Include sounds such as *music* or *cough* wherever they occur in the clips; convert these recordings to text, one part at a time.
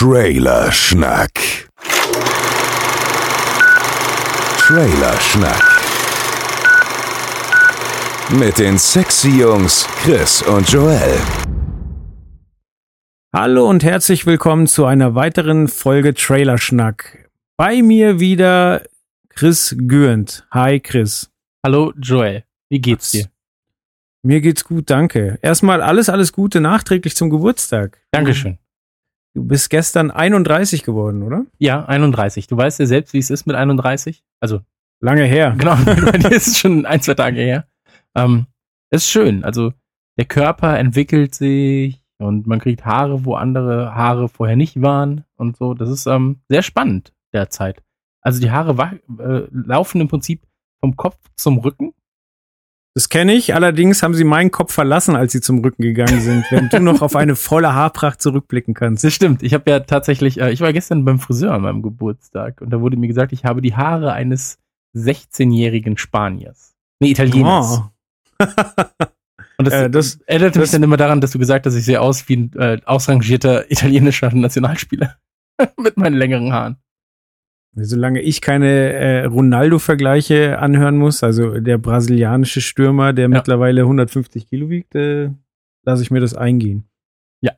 Trailer Schnack. Trailer Schnack. Mit den sexy Jungs Chris und Joel. Hallo und herzlich willkommen zu einer weiteren Folge Trailer Schnack. Bei mir wieder Chris Gürnt. Hi Chris. Hallo Joel. Wie geht's dir? Mir geht's gut, danke. Erstmal alles, alles Gute nachträglich zum Geburtstag. Dankeschön. Du bist gestern 31 geworden, oder? Ja, 31. Du weißt ja selbst, wie es ist mit 31. Also lange her. *laughs* Genau, dir ist schon ein, zwei Tage her. Ähm, ist schön. Also der Körper entwickelt sich und man kriegt Haare, wo andere Haare vorher nicht waren und so. Das ist ähm, sehr spannend derzeit. Also die Haare äh, laufen im Prinzip vom Kopf zum Rücken das kenne ich, allerdings haben sie meinen Kopf verlassen, als sie zum Rücken gegangen sind, während du noch auf eine volle Haarpracht zurückblicken kannst. Das stimmt. Ich habe ja tatsächlich, äh, ich war gestern beim Friseur an meinem Geburtstag und da wurde mir gesagt, ich habe die Haare eines 16-jährigen Spaniers. Nee, Italieners. Oh. *laughs* und das, äh, das erinnerte das, mich dann immer daran, dass du gesagt hast, ich sehe aus wie ein äh, ausrangierter *laughs* italienischer Nationalspieler *laughs* mit meinen längeren Haaren. Solange ich keine äh, Ronaldo-Vergleiche anhören muss, also der brasilianische Stürmer, der ja. mittlerweile 150 Kilo wiegt, äh, lasse ich mir das eingehen. Ja.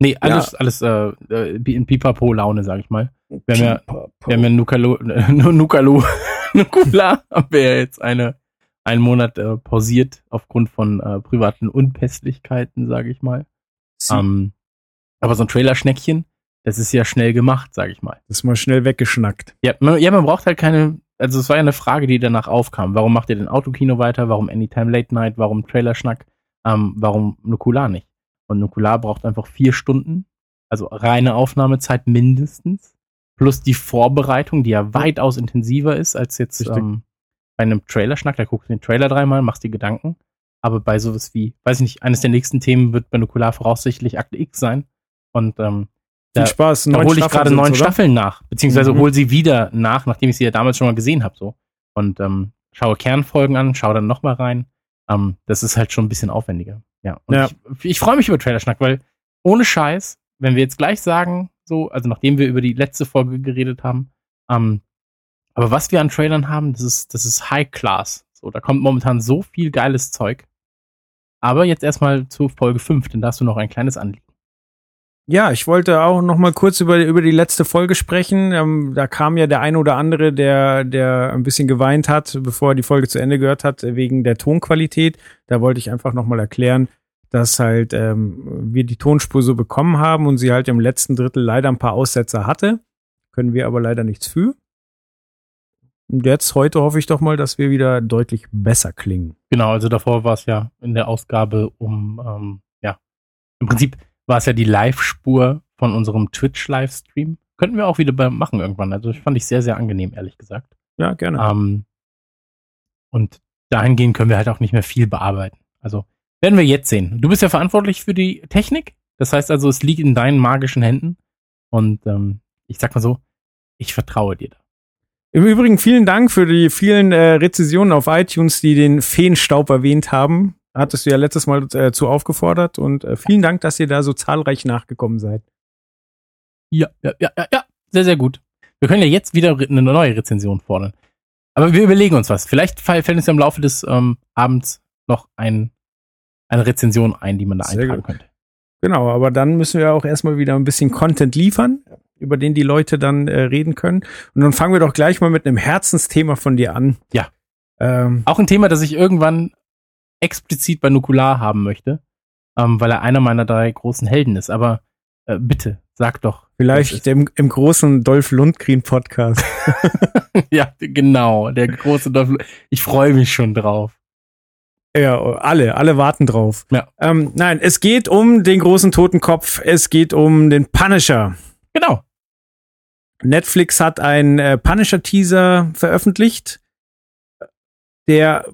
Nee, alles, ja. alles äh, äh in Pipapo-Laune, sag ich mal. Wir haben ja, wir haben ja Nukalo, *laughs* Nukalo, *laughs* Nukula haben wir ja jetzt eine, einen Monat äh, pausiert aufgrund von äh, privaten Unpässlichkeiten, sage ich mal. Ähm, aber so ein Trailer-Schneckchen, das ist ja schnell gemacht, sag ich mal. Das ist mal schnell weggeschnackt. Ja man, ja, man braucht halt keine, also es war ja eine Frage, die danach aufkam. Warum macht ihr den Autokino weiter? Warum Anytime Late Night? Warum Trailerschnack? Ähm, warum Nukular nicht? Und Nukular braucht einfach vier Stunden, also reine Aufnahmezeit mindestens, plus die Vorbereitung, die ja weitaus intensiver ist als jetzt ähm, bei einem Trailerschnack. Da guckst du den Trailer dreimal, machst die Gedanken. Aber bei sowas wie, weiß ich nicht, eines der nächsten Themen wird bei Nukular voraussichtlich Akte X sein. Und ähm, viel Spaß. Da hole ich gerade neun oder? Staffeln nach, beziehungsweise mhm. hole sie wieder nach, nachdem ich sie ja damals schon mal gesehen habe. So. Und ähm, schaue Kernfolgen an, schaue dann nochmal rein. Ähm, das ist halt schon ein bisschen aufwendiger. Ja. Und ja. ich, ich freue mich über Trailerschnack, weil ohne Scheiß, wenn wir jetzt gleich sagen, so, also nachdem wir über die letzte Folge geredet haben, ähm, aber was wir an Trailern haben, das ist, das ist High Class. So, da kommt momentan so viel geiles Zeug. Aber jetzt erstmal zu Folge 5, denn da hast du noch ein kleines Anliegen. Ja, ich wollte auch noch mal kurz über, über die letzte Folge sprechen. Ähm, da kam ja der eine oder andere, der, der ein bisschen geweint hat, bevor er die Folge zu Ende gehört hat, wegen der Tonqualität. Da wollte ich einfach noch mal erklären, dass halt ähm, wir die Tonspur so bekommen haben und sie halt im letzten Drittel leider ein paar Aussetzer hatte. Können wir aber leider nichts für. Und jetzt, heute hoffe ich doch mal, dass wir wieder deutlich besser klingen. Genau, also davor war es ja in der Ausgabe um, ähm, ja, im Prinzip war es ja die Live-Spur von unserem Twitch-Livestream. Könnten wir auch wieder machen irgendwann. Also das fand ich sehr, sehr angenehm, ehrlich gesagt. Ja, gerne. Ähm, und dahingehend können wir halt auch nicht mehr viel bearbeiten. Also werden wir jetzt sehen. Du bist ja verantwortlich für die Technik. Das heißt also, es liegt in deinen magischen Händen. Und ähm, ich sag mal so, ich vertraue dir da. Im Übrigen vielen Dank für die vielen äh, Rezensionen auf iTunes, die den Feenstaub erwähnt haben hattest du ja letztes Mal äh, zu aufgefordert und äh, vielen Dank, dass ihr da so zahlreich nachgekommen seid. Ja, ja, ja, ja, sehr, sehr gut. Wir können ja jetzt wieder eine neue Rezension fordern. Aber wir überlegen uns was. Vielleicht fällt uns ja im Laufe des ähm, Abends noch ein, eine Rezension ein, die man da sehr eintragen gut. könnte. Genau, aber dann müssen wir auch erstmal wieder ein bisschen Content liefern, über den die Leute dann äh, reden können. Und dann fangen wir doch gleich mal mit einem Herzensthema von dir an. Ja. Ähm, auch ein Thema, das ich irgendwann explizit bei Nukular haben möchte, ähm, weil er einer meiner drei großen Helden ist. Aber äh, bitte, sag doch. Vielleicht im, im großen Dolph Lundgren Podcast. *laughs* *laughs* ja, genau, der große Dolph. Ich freue mich schon drauf. Ja, alle, alle warten drauf. Ja. Ähm, nein, es geht um den großen Totenkopf. Es geht um den Punisher. Genau. Netflix hat einen äh, Punisher-Teaser veröffentlicht, der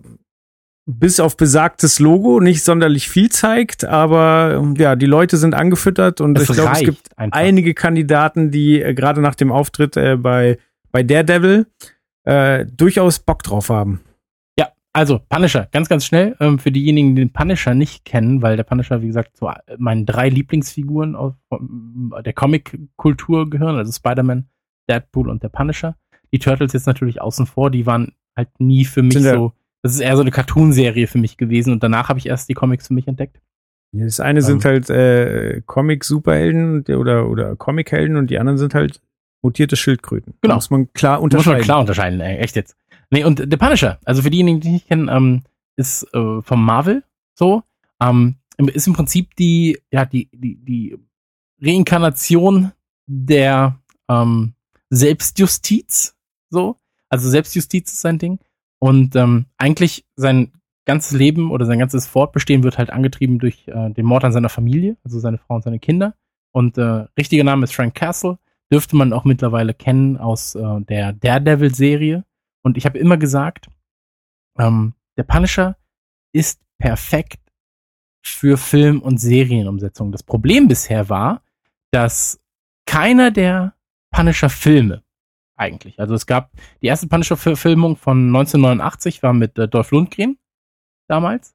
bis auf besagtes Logo nicht sonderlich viel zeigt, aber ja, die Leute sind angefüttert und es ich glaube, es gibt einfach. einige Kandidaten, die äh, gerade nach dem Auftritt äh, bei, bei Daredevil äh, durchaus Bock drauf haben. Ja, also Punisher, ganz, ganz schnell. Ähm, für diejenigen, die den Punisher nicht kennen, weil der Punisher, wie gesagt, zu meinen drei Lieblingsfiguren aus der Comic-Kultur gehören, also Spider-Man, Deadpool und der Punisher. Die Turtles jetzt natürlich außen vor, die waren halt nie für mich so. Das ist eher so eine Cartoon-Serie für mich gewesen und danach habe ich erst die Comics für mich entdeckt. Das eine sind ähm. halt äh, Comic-Superhelden oder, oder Comic-Helden und die anderen sind halt mutierte Schildkröten. Genau. Muss man klar unterscheiden. Muss man klar unterscheiden, ey, echt jetzt. Nee, und The Punisher, also für diejenigen, die ich nicht kennen, ähm, ist äh, vom Marvel so. Ähm, ist im Prinzip die, ja, die, die, die Reinkarnation der ähm, Selbstjustiz, so. Also Selbstjustiz ist sein Ding. Und ähm, eigentlich sein ganzes Leben oder sein ganzes Fortbestehen wird halt angetrieben durch äh, den Mord an seiner Familie, also seine Frau und seine Kinder. Und äh, richtiger Name ist Frank Castle. Dürfte man auch mittlerweile kennen aus äh, der Daredevil-Serie. Und ich habe immer gesagt, ähm, der Punisher ist perfekt für Film- und Serienumsetzung. Das Problem bisher war, dass keiner der Punisher-Filme eigentlich, also es gab die erste Punisher-Verfilmung von 1989 war mit äh, Dolph Lundgren damals.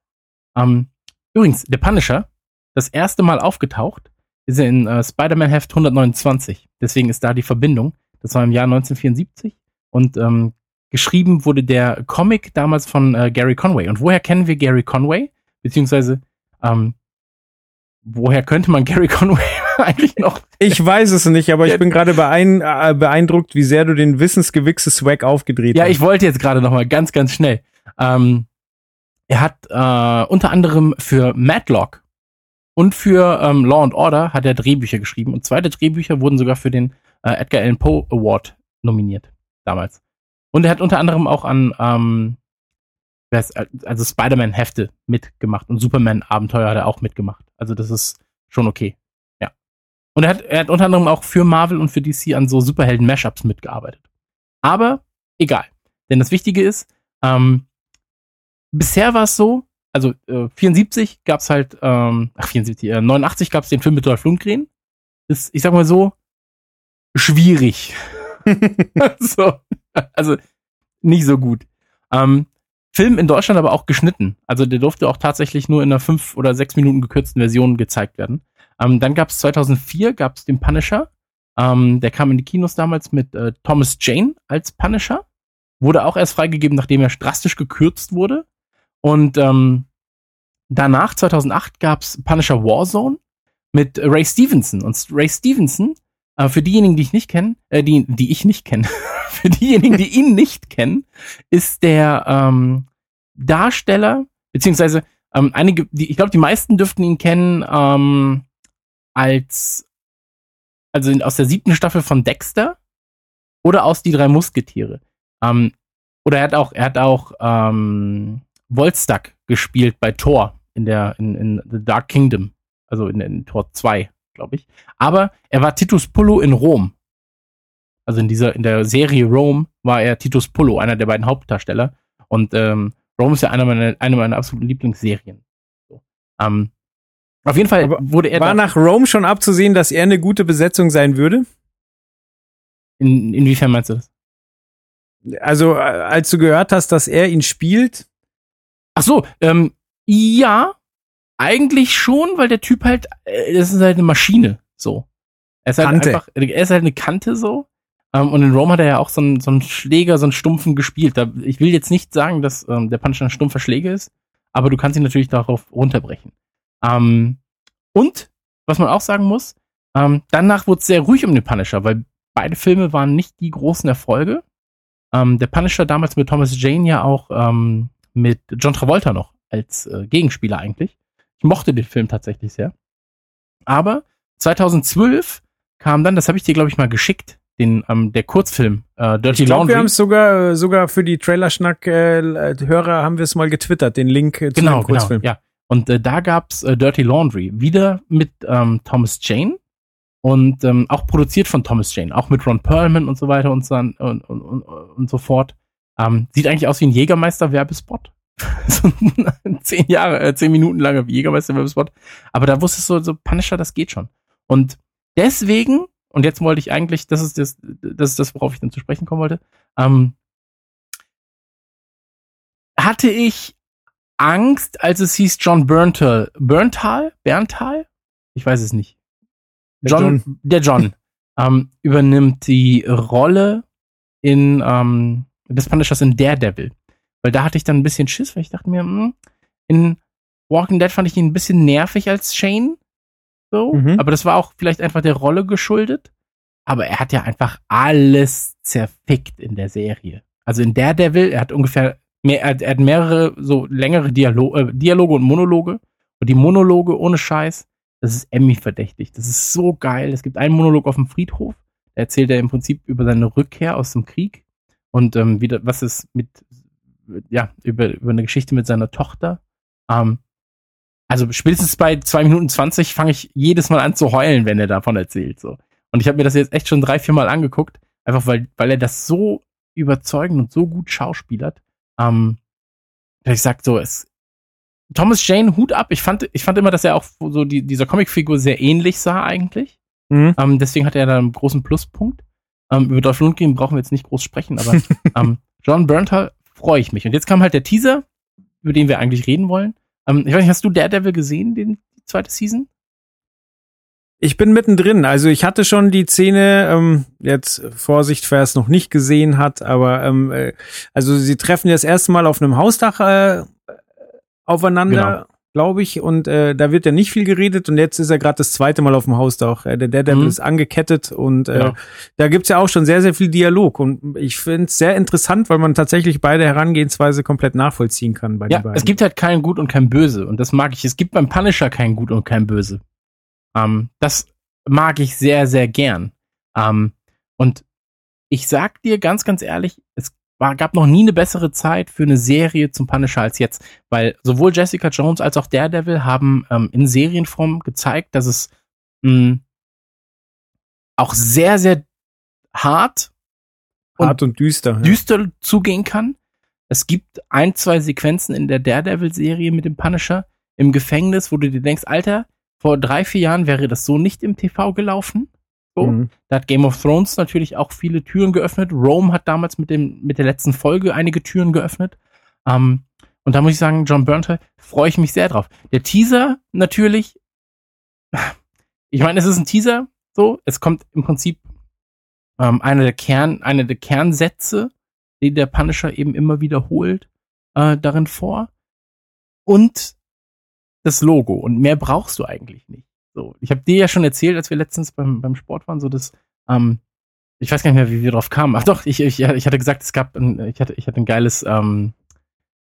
Ähm, übrigens, der Punisher, das erste Mal aufgetaucht, ist in äh, Spider-Man Heft 129. Deswegen ist da die Verbindung. Das war im Jahr 1974 und ähm, geschrieben wurde der Comic damals von äh, Gary Conway. Und woher kennen wir Gary Conway? Beziehungsweise ähm, woher könnte man Gary *laughs* Conway eigentlich noch? Ich weiß es nicht, aber ich bin gerade beein äh, beeindruckt, wie sehr du den Wissensgewichse Swag aufgedreht ja, hast. Ja, ich wollte jetzt gerade noch mal ganz, ganz schnell. Ähm, er hat äh, unter anderem für Madlock und für ähm, Law and Order hat er Drehbücher geschrieben und zweite Drehbücher wurden sogar für den äh, Edgar Allan Poe Award nominiert damals. Und er hat unter anderem auch an ähm, also Spider-Man-Hefte mitgemacht und Superman-Abenteuer hat er auch mitgemacht. Also das ist schon okay. Ja. Und er hat, er hat unter anderem auch für Marvel und für DC an so Superhelden-Mashups mitgearbeitet. Aber egal. Denn das Wichtige ist, ähm, bisher war es so, also äh, 74 gab's halt, ähm, ach 74, äh, 89 gab's den Film mit Dolph Lundgren. Ist, ich sag mal so, schwierig. *laughs* *laughs* so, also nicht so gut. Ähm, Film in Deutschland aber auch geschnitten. Also der durfte auch tatsächlich nur in einer fünf oder sechs Minuten gekürzten Version gezeigt werden. Ähm, dann gab's 2004 gab's den Punisher. Ähm, der kam in die Kinos damals mit äh, Thomas Jane als Punisher. Wurde auch erst freigegeben, nachdem er drastisch gekürzt wurde. Und ähm, danach, 2008, gab's Punisher Warzone mit Ray Stevenson. Und Ray Stevenson, äh, für diejenigen, die ich nicht kenne, äh, die, die ich nicht kenne, *laughs* für diejenigen, die ihn nicht kennen, ist der ähm, Darsteller, beziehungsweise ähm, einige, die, ich glaube, die meisten dürften ihn kennen ähm, als, also aus der siebten Staffel von Dexter oder aus Die drei Musketiere. Ähm, oder er hat auch, er hat auch ähm, Volstagg gespielt bei Thor in der in, in The Dark Kingdom, also in, in Tor 2, glaube ich. Aber er war Titus Pullo in Rom. Also in dieser in der Serie Rome war er Titus Pullo, einer der beiden Hauptdarsteller. Und ähm, Rome ist ja einer meiner, eine meiner absoluten Lieblingsserien. So. Ähm, auf jeden Fall Aber wurde er. War nach Rome schon abzusehen, dass er eine gute Besetzung sein würde? In, inwiefern meinst du das? Also, äh, als du gehört hast, dass er ihn spielt, Ach so, ähm, ja, eigentlich schon, weil der Typ halt, äh, das ist halt eine Maschine, so. Er ist halt Kante. einfach, er ist halt eine Kante so. Ähm, und in Rome hat er ja auch so einen, so einen Schläger, so einen Stumpfen gespielt. Ich will jetzt nicht sagen, dass ähm, der Punisher ein stumpfer Schläger ist, aber du kannst ihn natürlich darauf runterbrechen. Ähm, und, was man auch sagen muss, danach wurde es sehr ruhig um den Punisher, weil beide Filme waren nicht die großen Erfolge. Der Punisher damals mit Thomas Jane ja auch mit John Travolta noch als äh, Gegenspieler eigentlich. Ich mochte den Film tatsächlich sehr. Aber 2012 kam dann, das habe ich dir glaube ich mal geschickt, den ähm, der Kurzfilm äh, Dirty ich glaub, Laundry. Wir haben es sogar sogar für die Trailerschnack äh, Hörer haben wir es mal getwittert, den Link äh, zu genau, dem Kurzfilm. Genau, ja. Und äh, da gab's äh, Dirty Laundry wieder mit ähm, Thomas Jane und ähm, auch produziert von Thomas Jane, auch mit Ron Perlman und so weiter und so, und, und, und, und so fort. Ähm, sieht eigentlich aus wie ein Jägermeister-Werbespot. So *laughs* zehn Jahre, äh, zehn Minuten langer Jägermeister-Werbespot. Aber da wusstest du so, Punisher, das geht schon. Und deswegen, und jetzt wollte ich eigentlich, das ist das, das ist das, worauf ich dann zu sprechen kommen wollte, ähm, hatte ich Angst, als es hieß John Berntal. Berntal? Berntal? Ich weiß es nicht. John, der John, der *laughs* John ähm, übernimmt die Rolle in ähm, des Punishers in Daredevil. Weil da hatte ich dann ein bisschen Schiss, weil ich dachte mir, mh, hm, in Walking Dead fand ich ihn ein bisschen nervig als Shane. So, mhm. aber das war auch vielleicht einfach der Rolle geschuldet. Aber er hat ja einfach alles zerfickt in der Serie. Also in Daredevil, er hat ungefähr mehr, er, hat mehrere so längere Dialo äh, Dialoge und Monologe. Und die Monologe ohne Scheiß, das ist Emmy verdächtig. Das ist so geil. Es gibt einen Monolog auf dem Friedhof. Da erzählt er im Prinzip über seine Rückkehr aus dem Krieg und ähm, wieder, was ist mit, ja, über, über eine Geschichte mit seiner Tochter. Ähm, also spätestens bei zwei Minuten zwanzig fange ich jedes Mal an zu heulen, wenn er davon erzählt. So. Und ich habe mir das jetzt echt schon drei, vier Mal angeguckt, einfach weil, weil er das so überzeugend und so gut schauspielert. Ähm, ich sag so, es, Thomas Jane, Hut ab. Ich fand, ich fand immer, dass er auch so die, dieser Comicfigur sehr ähnlich sah eigentlich. Mhm. Ähm, deswegen hat er da einen großen Pluspunkt. Ähm, über Dolph Lundgren brauchen wir jetzt nicht groß sprechen, aber *laughs* ähm, John Berntal freue ich mich. Und jetzt kam halt der Teaser, über den wir eigentlich reden wollen. Ähm, ich weiß nicht, hast du Daredevil gesehen, den die zweite Season? Ich bin mittendrin. Also ich hatte schon die Szene, ähm, jetzt Vorsicht, wer es noch nicht gesehen hat, aber ähm, äh, also sie treffen das erste Mal auf einem Hausdach äh, aufeinander. Glaube ich, und äh, da wird ja nicht viel geredet und jetzt ist er gerade das zweite Mal auf dem Hausdach. Äh, der Daredevil mhm. ist angekettet und äh, ja. da gibt's ja auch schon sehr, sehr viel Dialog und ich finde es sehr interessant, weil man tatsächlich beide Herangehensweise komplett nachvollziehen kann bei ja, den beiden. Es gibt halt kein Gut und kein Böse und das mag ich. Es gibt beim Punisher kein Gut und kein Böse. Ähm, das mag ich sehr, sehr gern. Ähm, und ich sag dir ganz, ganz ehrlich, es war, gab noch nie eine bessere Zeit für eine Serie zum Punisher als jetzt, weil sowohl Jessica Jones als auch Daredevil haben ähm, in Serienform gezeigt, dass es mh, hm, auch sehr, sehr hart, hart und, und düster, düster ja. zugehen kann. Es gibt ein, zwei Sequenzen in der Daredevil-Serie mit dem Punisher im Gefängnis, wo du dir denkst, Alter, vor drei, vier Jahren wäre das so nicht im TV gelaufen. So. Mhm. Da hat Game of Thrones natürlich auch viele Türen geöffnet. Rome hat damals mit dem, mit der letzten Folge einige Türen geöffnet. Ähm, und da muss ich sagen, John Burntal, freue ich mich sehr drauf. Der Teaser natürlich, ich meine, es ist ein Teaser, so, es kommt im Prinzip ähm, eine der Kern, eine der Kernsätze, die der Punisher eben immer wiederholt, äh, darin vor. Und das Logo. Und mehr brauchst du eigentlich nicht. So, ich habe dir ja schon erzählt, als wir letztens beim, beim Sport waren, so dass, ähm, ich weiß gar nicht mehr, wie wir drauf kamen. Ach doch, ich, ich, ich hatte gesagt, es gab ein, ich hatte, ich hatte ein geiles ähm,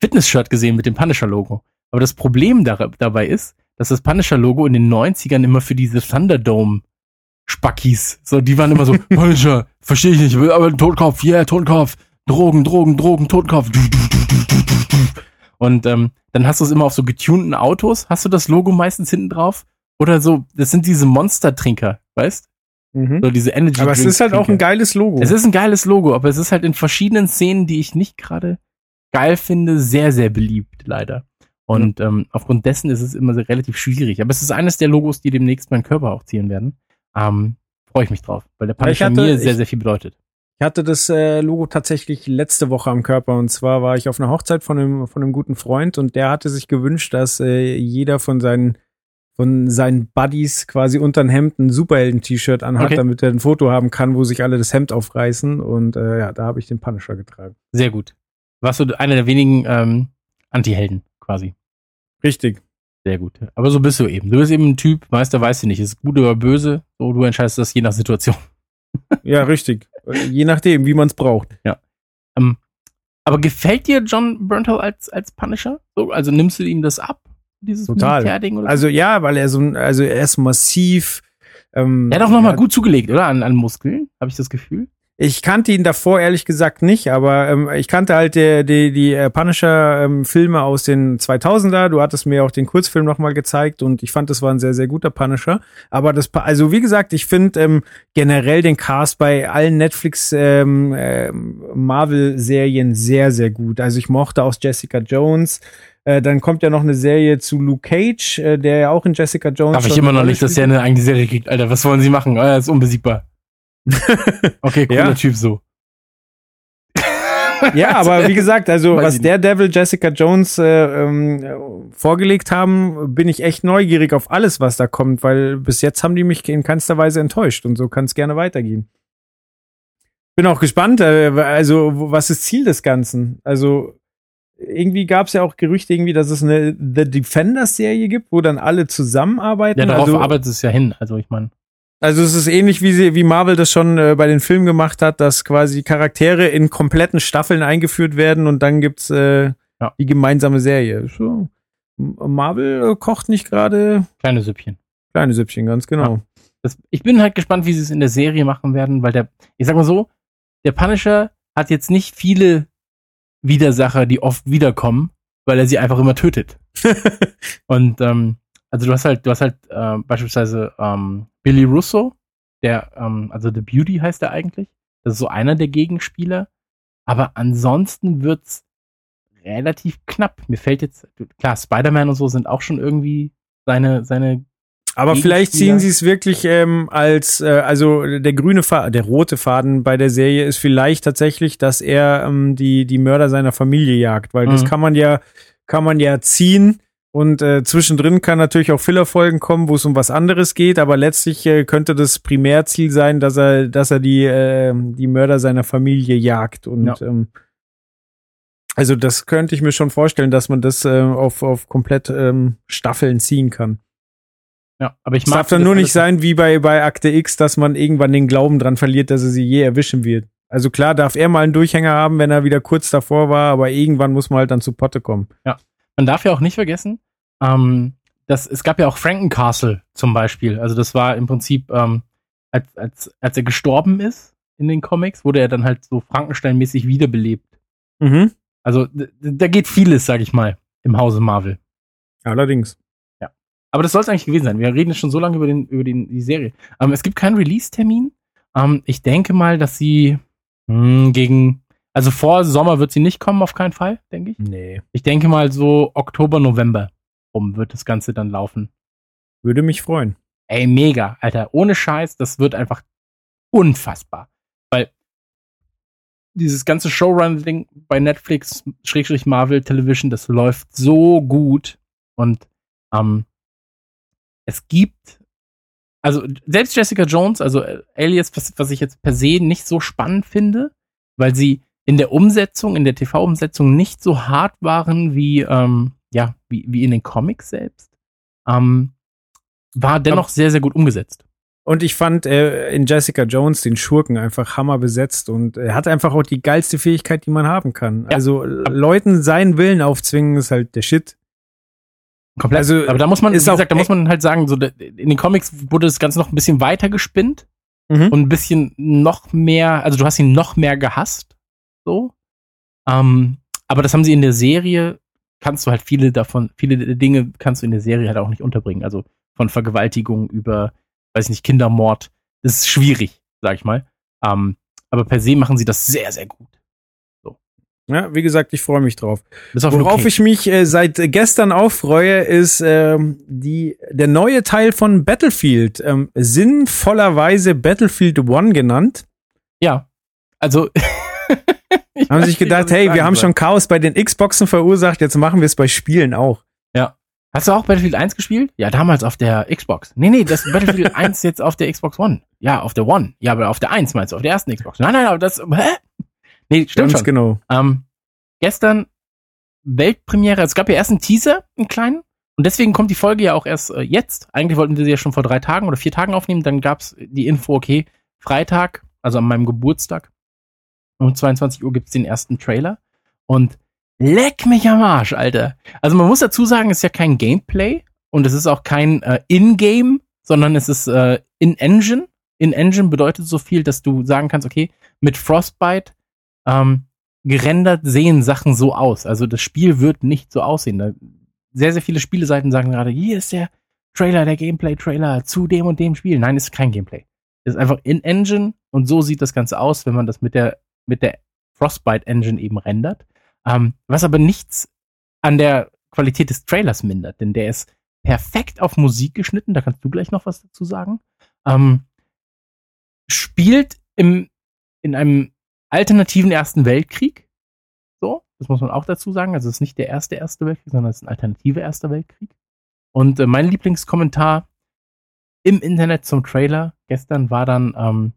Fitness-Shirt gesehen mit dem Punisher-Logo. Aber das Problem da, dabei ist, dass das Punisher-Logo in den 90ern immer für diese Thunderdome Spackis, so, die waren immer so, *laughs* Punisher, verstehe ich nicht, aber Totenkopf, yeah, Totenkopf, Drogen, Drogen, Drogen, Totenkopf. Und ähm, dann hast du es immer auf so getunten Autos, hast du das Logo meistens hinten drauf oder so, das sind diese Monster-Trinker, weißt? Mhm. So diese Energy Aber es ist halt auch ein geiles Logo. Es ist ein geiles Logo, aber es ist halt in verschiedenen Szenen, die ich nicht gerade geil finde, sehr, sehr beliebt, leider. Und mhm. ähm, aufgrund dessen ist es immer relativ schwierig. Aber es ist eines der Logos, die demnächst meinen Körper auch ziehen werden. Ähm, Freue ich mich drauf, weil der Punisher hatte, mir sehr, ich, sehr viel bedeutet. Ich hatte das äh, Logo tatsächlich letzte Woche am Körper und zwar war ich auf einer Hochzeit von einem, von einem guten Freund und der hatte sich gewünscht, dass äh, jeder von seinen von seinen Buddies quasi unter ein Hemd ein Superhelden-T-Shirt anhat, okay. damit er ein Foto haben kann, wo sich alle das Hemd aufreißen. Und äh, ja, da habe ich den Punisher getragen. Sehr gut. Warst du einer der wenigen ähm, Anti-Helden quasi? Richtig. Sehr gut. Aber so bist du eben. Du bist eben ein Typ, Meister weißt du nicht, ist gut oder böse. So, du entscheidest das je nach Situation. *laughs* ja, richtig. Je nachdem, wie man es braucht. Ja. Ähm, aber gefällt dir John Berntal als, als Punisher? So, also nimmst du ihm das ab? Dieses Total. Militärding oder Also ja, weil er so also er ist massiv. Ähm, er hat auch nochmal gut zugelegt, oder? An, an Muskeln, habe ich das Gefühl. Ich kannte ihn davor ehrlich gesagt nicht, aber ähm, ich kannte halt die, die, die äh, Punisher-Filme ähm, aus den 2000er. Du hattest mir auch den Kurzfilm nochmal gezeigt und ich fand, das war ein sehr, sehr guter Punisher. Aber das, also wie gesagt, ich finde ähm, generell den Cast bei allen Netflix ähm, äh, Marvel-Serien sehr, sehr gut. Also ich mochte auch Jessica Jones. Äh, dann kommt ja noch eine Serie zu Luke Cage, äh, der ja auch in Jessica Jones. Darf ich immer noch nicht, dass er eine eigene Serie kriegt, Alter. Was wollen sie machen? Er ist unbesiegbar. Okay, cooler ja. Typ so. *laughs* ja, aber wie gesagt, also was der Devil Jessica Jones äh, ähm, vorgelegt haben, bin ich echt neugierig auf alles, was da kommt, weil bis jetzt haben die mich in keinster Weise enttäuscht und so kann es gerne weitergehen. Bin auch gespannt, äh, also was ist Ziel des Ganzen? Also irgendwie gab es ja auch Gerüchte irgendwie, dass es eine The Defenders Serie gibt, wo dann alle zusammenarbeiten. Ja, darauf also, arbeitet es ja hin. Also ich meine. Also es ist ähnlich wie sie, wie Marvel das schon äh, bei den Filmen gemacht hat, dass quasi Charaktere in kompletten Staffeln eingeführt werden und dann gibt's äh, ja. die gemeinsame Serie. So. Marvel äh, kocht nicht gerade kleine Süppchen. Kleine Süppchen, ganz genau. Ja. Das, ich bin halt gespannt, wie sie es in der Serie machen werden, weil der, ich sag mal so, der Punisher hat jetzt nicht viele Widersacher, die oft wiederkommen, weil er sie einfach immer tötet. *laughs* und ähm, also du hast halt, du hast halt äh, beispielsweise ähm, Billy Russo, der, ähm, also The Beauty heißt er eigentlich. Das ist so einer der Gegenspieler. Aber ansonsten wird's relativ knapp. Mir fällt jetzt, klar, Spider-Man und so sind auch schon irgendwie seine, seine aber vielleicht ziehen sie es wirklich ähm, als, äh, also der grüne Faden, der rote Faden bei der Serie ist vielleicht tatsächlich, dass er ähm, die, die Mörder seiner Familie jagt, weil mhm. das kann man ja, kann man ja ziehen. Und äh, zwischendrin kann natürlich auch Fillerfolgen kommen, wo es um was anderes geht, aber letztlich äh, könnte das Primärziel sein, dass er, dass er die, äh, die Mörder seiner Familie jagt. Und ja. ähm, also das könnte ich mir schon vorstellen, dass man das äh, auf, auf komplett ähm, Staffeln ziehen kann. Ja, aber ich mag. Es darf dann nur nicht sein wie bei, bei Akte X, dass man irgendwann den Glauben dran verliert, dass er sie je erwischen wird. Also klar darf er mal einen Durchhänger haben, wenn er wieder kurz davor war, aber irgendwann muss man halt dann zu Potte kommen. Ja. Man darf ja auch nicht vergessen, ähm, dass es gab ja auch Frankencastle zum Beispiel. Also das war im Prinzip, ähm, als, als, als er gestorben ist in den Comics, wurde er dann halt so Frankenstein-mäßig wiederbelebt. Mhm. Also da geht vieles, sag ich mal, im Hause Marvel. Allerdings. Aber das soll es eigentlich gewesen sein. Wir reden jetzt schon so lange über, den, über den, die Serie. Ähm, es gibt keinen Release-Termin. Ähm, ich denke mal, dass sie mh, hm, gegen, also vor Sommer wird sie nicht kommen, auf keinen Fall, denke ich. Nee. Ich denke mal so Oktober, November rum wird das Ganze dann laufen. Würde mich freuen. Ey, mega, Alter. Ohne Scheiß, das wird einfach unfassbar. Weil dieses ganze Showrunning bei Netflix, Schrägstrich Marvel Television, das läuft so gut. Und ähm, es gibt, also selbst Jessica Jones, also Alias, was, was ich jetzt per se nicht so spannend finde, weil sie in der Umsetzung, in der TV-Umsetzung nicht so hart waren wie, ähm, ja, wie, wie in den Comics selbst, ähm, war dennoch sehr, sehr gut umgesetzt. Und ich fand äh, in Jessica Jones den Schurken einfach hammer besetzt und er hat einfach auch die geilste Fähigkeit, die man haben kann. Ja. Also Leuten seinen Willen aufzwingen ist halt der Shit. Komplett. Also, aber da muss man, wie gesagt, da muss man halt sagen, so in den Comics wurde das Ganze noch ein bisschen weiter gespinnt mhm. und ein bisschen noch mehr, also du hast ihn noch mehr gehasst, so. Ähm, aber das haben sie in der Serie, kannst du halt viele davon, viele Dinge kannst du in der Serie halt auch nicht unterbringen. Also von Vergewaltigung über, weiß nicht, Kindermord. Das ist schwierig, sag ich mal. Ähm, aber per se machen sie das sehr, sehr gut. Ja, wie gesagt, ich freue mich drauf. Worauf okay. ich mich äh, seit gestern auch freue, ist ähm, die, der neue Teil von Battlefield, ähm, sinnvollerweise Battlefield One genannt. Ja, also *laughs* *laughs* haben sich gedacht, hey, wir haben schon Chaos bei den Xboxen verursacht, jetzt machen wir es bei Spielen auch. Ja. Hast du auch Battlefield 1 gespielt? Ja, damals auf der Xbox. Nee, nee, das Battlefield *laughs* 1 jetzt auf der Xbox One. Ja, auf der One. Ja, aber auf der 1 meinst du, auf der ersten Xbox. Nein, nein, aber das, hä? Nee, stimmt Ganz schon. genau. Ähm, gestern Weltpremiere, es gab ja erst einen Teaser, einen kleinen, und deswegen kommt die Folge ja auch erst äh, jetzt. Eigentlich wollten wir sie ja schon vor drei Tagen oder vier Tagen aufnehmen, dann gab's die Info, okay, Freitag, also an meinem Geburtstag, um 22 Uhr gibt's den ersten Trailer. Und leck mich am Arsch, Alter. Also man muss dazu sagen, es ist ja kein Gameplay und es ist auch kein äh, In-Game, sondern es ist äh, In-Engine. In-Engine bedeutet so viel, dass du sagen kannst, okay, mit Frostbite ähm, gerendert sehen Sachen so aus. Also das Spiel wird nicht so aussehen. Da, sehr, sehr viele Spieleseiten sagen gerade, hier ist der Trailer, der Gameplay-Trailer zu dem und dem Spiel. Nein, ist kein Gameplay. ist einfach in Engine und so sieht das Ganze aus, wenn man das mit der, mit der Frostbite Engine eben rendert. Ähm, was aber nichts an der Qualität des Trailers mindert, denn der ist perfekt auf Musik geschnitten, da kannst du gleich noch was dazu sagen. Ähm, spielt im, in einem alternativen Ersten Weltkrieg. Das muss man auch dazu sagen. Also es ist nicht der erste Erste Weltkrieg, sondern es ist ein alternative Erster Weltkrieg. Und äh, mein Lieblingskommentar im Internet zum Trailer gestern war dann, ähm,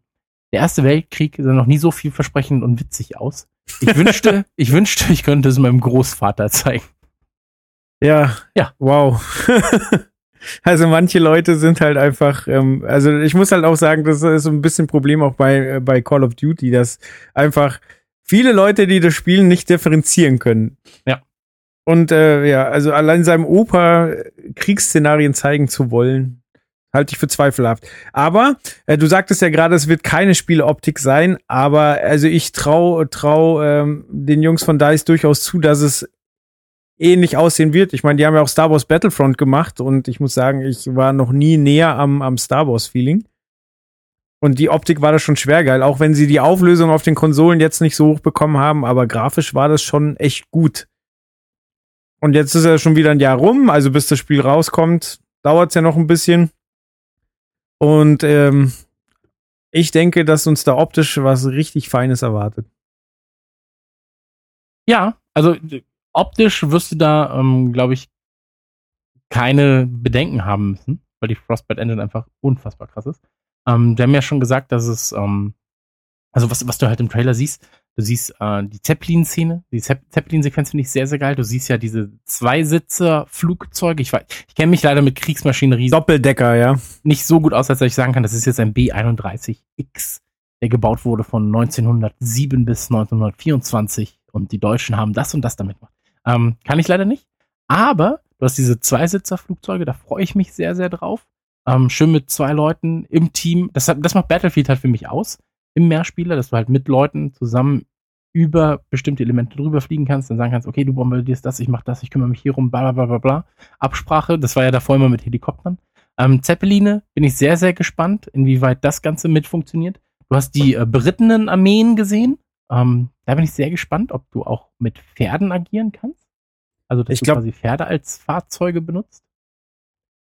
der Erste Weltkrieg sah noch nie so vielversprechend und witzig aus. Ich wünschte, *laughs* ich wünschte, ich könnte es meinem Großvater zeigen. Ja. Ja. Wow. *laughs* also manche Leute sind halt einfach, ähm, also ich muss halt auch sagen, das ist so ein bisschen Problem auch bei, äh, bei Call of Duty, dass einfach viele Leute, die das spielen, nicht differenzieren können. Ja. Und äh, ja, also allein seinem Opa Kriegsszenarien zeigen zu wollen, halte ich für zweifelhaft. Aber äh, du sagtest ja gerade, es wird keine Spieleoptik sein, aber also ich trau trau ähm, den Jungs von DICE durchaus zu, dass es ähnlich aussehen wird. Ich meine, die haben ja auch Star Wars Battlefront gemacht und ich muss sagen, ich war noch nie näher am, am Star Wars Feeling. Und die Optik war das schon schwer geil, auch wenn sie die Auflösung auf den Konsolen jetzt nicht so hoch bekommen haben, aber grafisch war das schon echt gut. Und jetzt ist ja schon wieder ein Jahr rum, also bis das Spiel rauskommt, dauert es ja noch ein bisschen. Und ähm, ich denke, dass uns da optisch was richtig Feines erwartet. Ja, also optisch wirst du da, ähm, glaube ich, keine Bedenken haben müssen, weil die Frostbite Engine einfach unfassbar krass ist. Ähm, die haben ja schon gesagt, dass es, ähm, also was, was du halt im Trailer siehst, du siehst äh, die Zeppelin-Szene, die Zeppelin-Sequenz finde ich sehr, sehr geil. Du siehst ja diese Zweisitzer-Flugzeuge. Ich, weiß, ich kenne mich leider mit Kriegsmaschinerie. Doppeldecker, ja. Nicht so gut aus, als ich sagen kann, das ist jetzt ein B-31X, der gebaut wurde von 1907 bis 1924 und die Deutschen haben das und das damit gemacht. Ähm, kann ich leider nicht. Aber du hast diese Zweisitzer-Flugzeuge, da freue ich mich sehr, sehr drauf. Ähm, schön mit zwei Leuten im Team. Das, das macht Battlefield halt für mich aus. Im Mehrspieler, dass du halt mit Leuten zusammen über bestimmte Elemente drüber fliegen kannst, dann sagen kannst, okay, du bombardierst das, ich mach das, ich kümmere mich hier rum, bla bla bla bla. Absprache, das war ja davor immer mit Helikoptern. Ähm, Zeppeline bin ich sehr, sehr gespannt, inwieweit das Ganze mit funktioniert. Du hast die äh, berittenen Armeen gesehen. Ähm, da bin ich sehr gespannt, ob du auch mit Pferden agieren kannst. Also, dass ich glaub, du quasi Pferde als Fahrzeuge benutzt.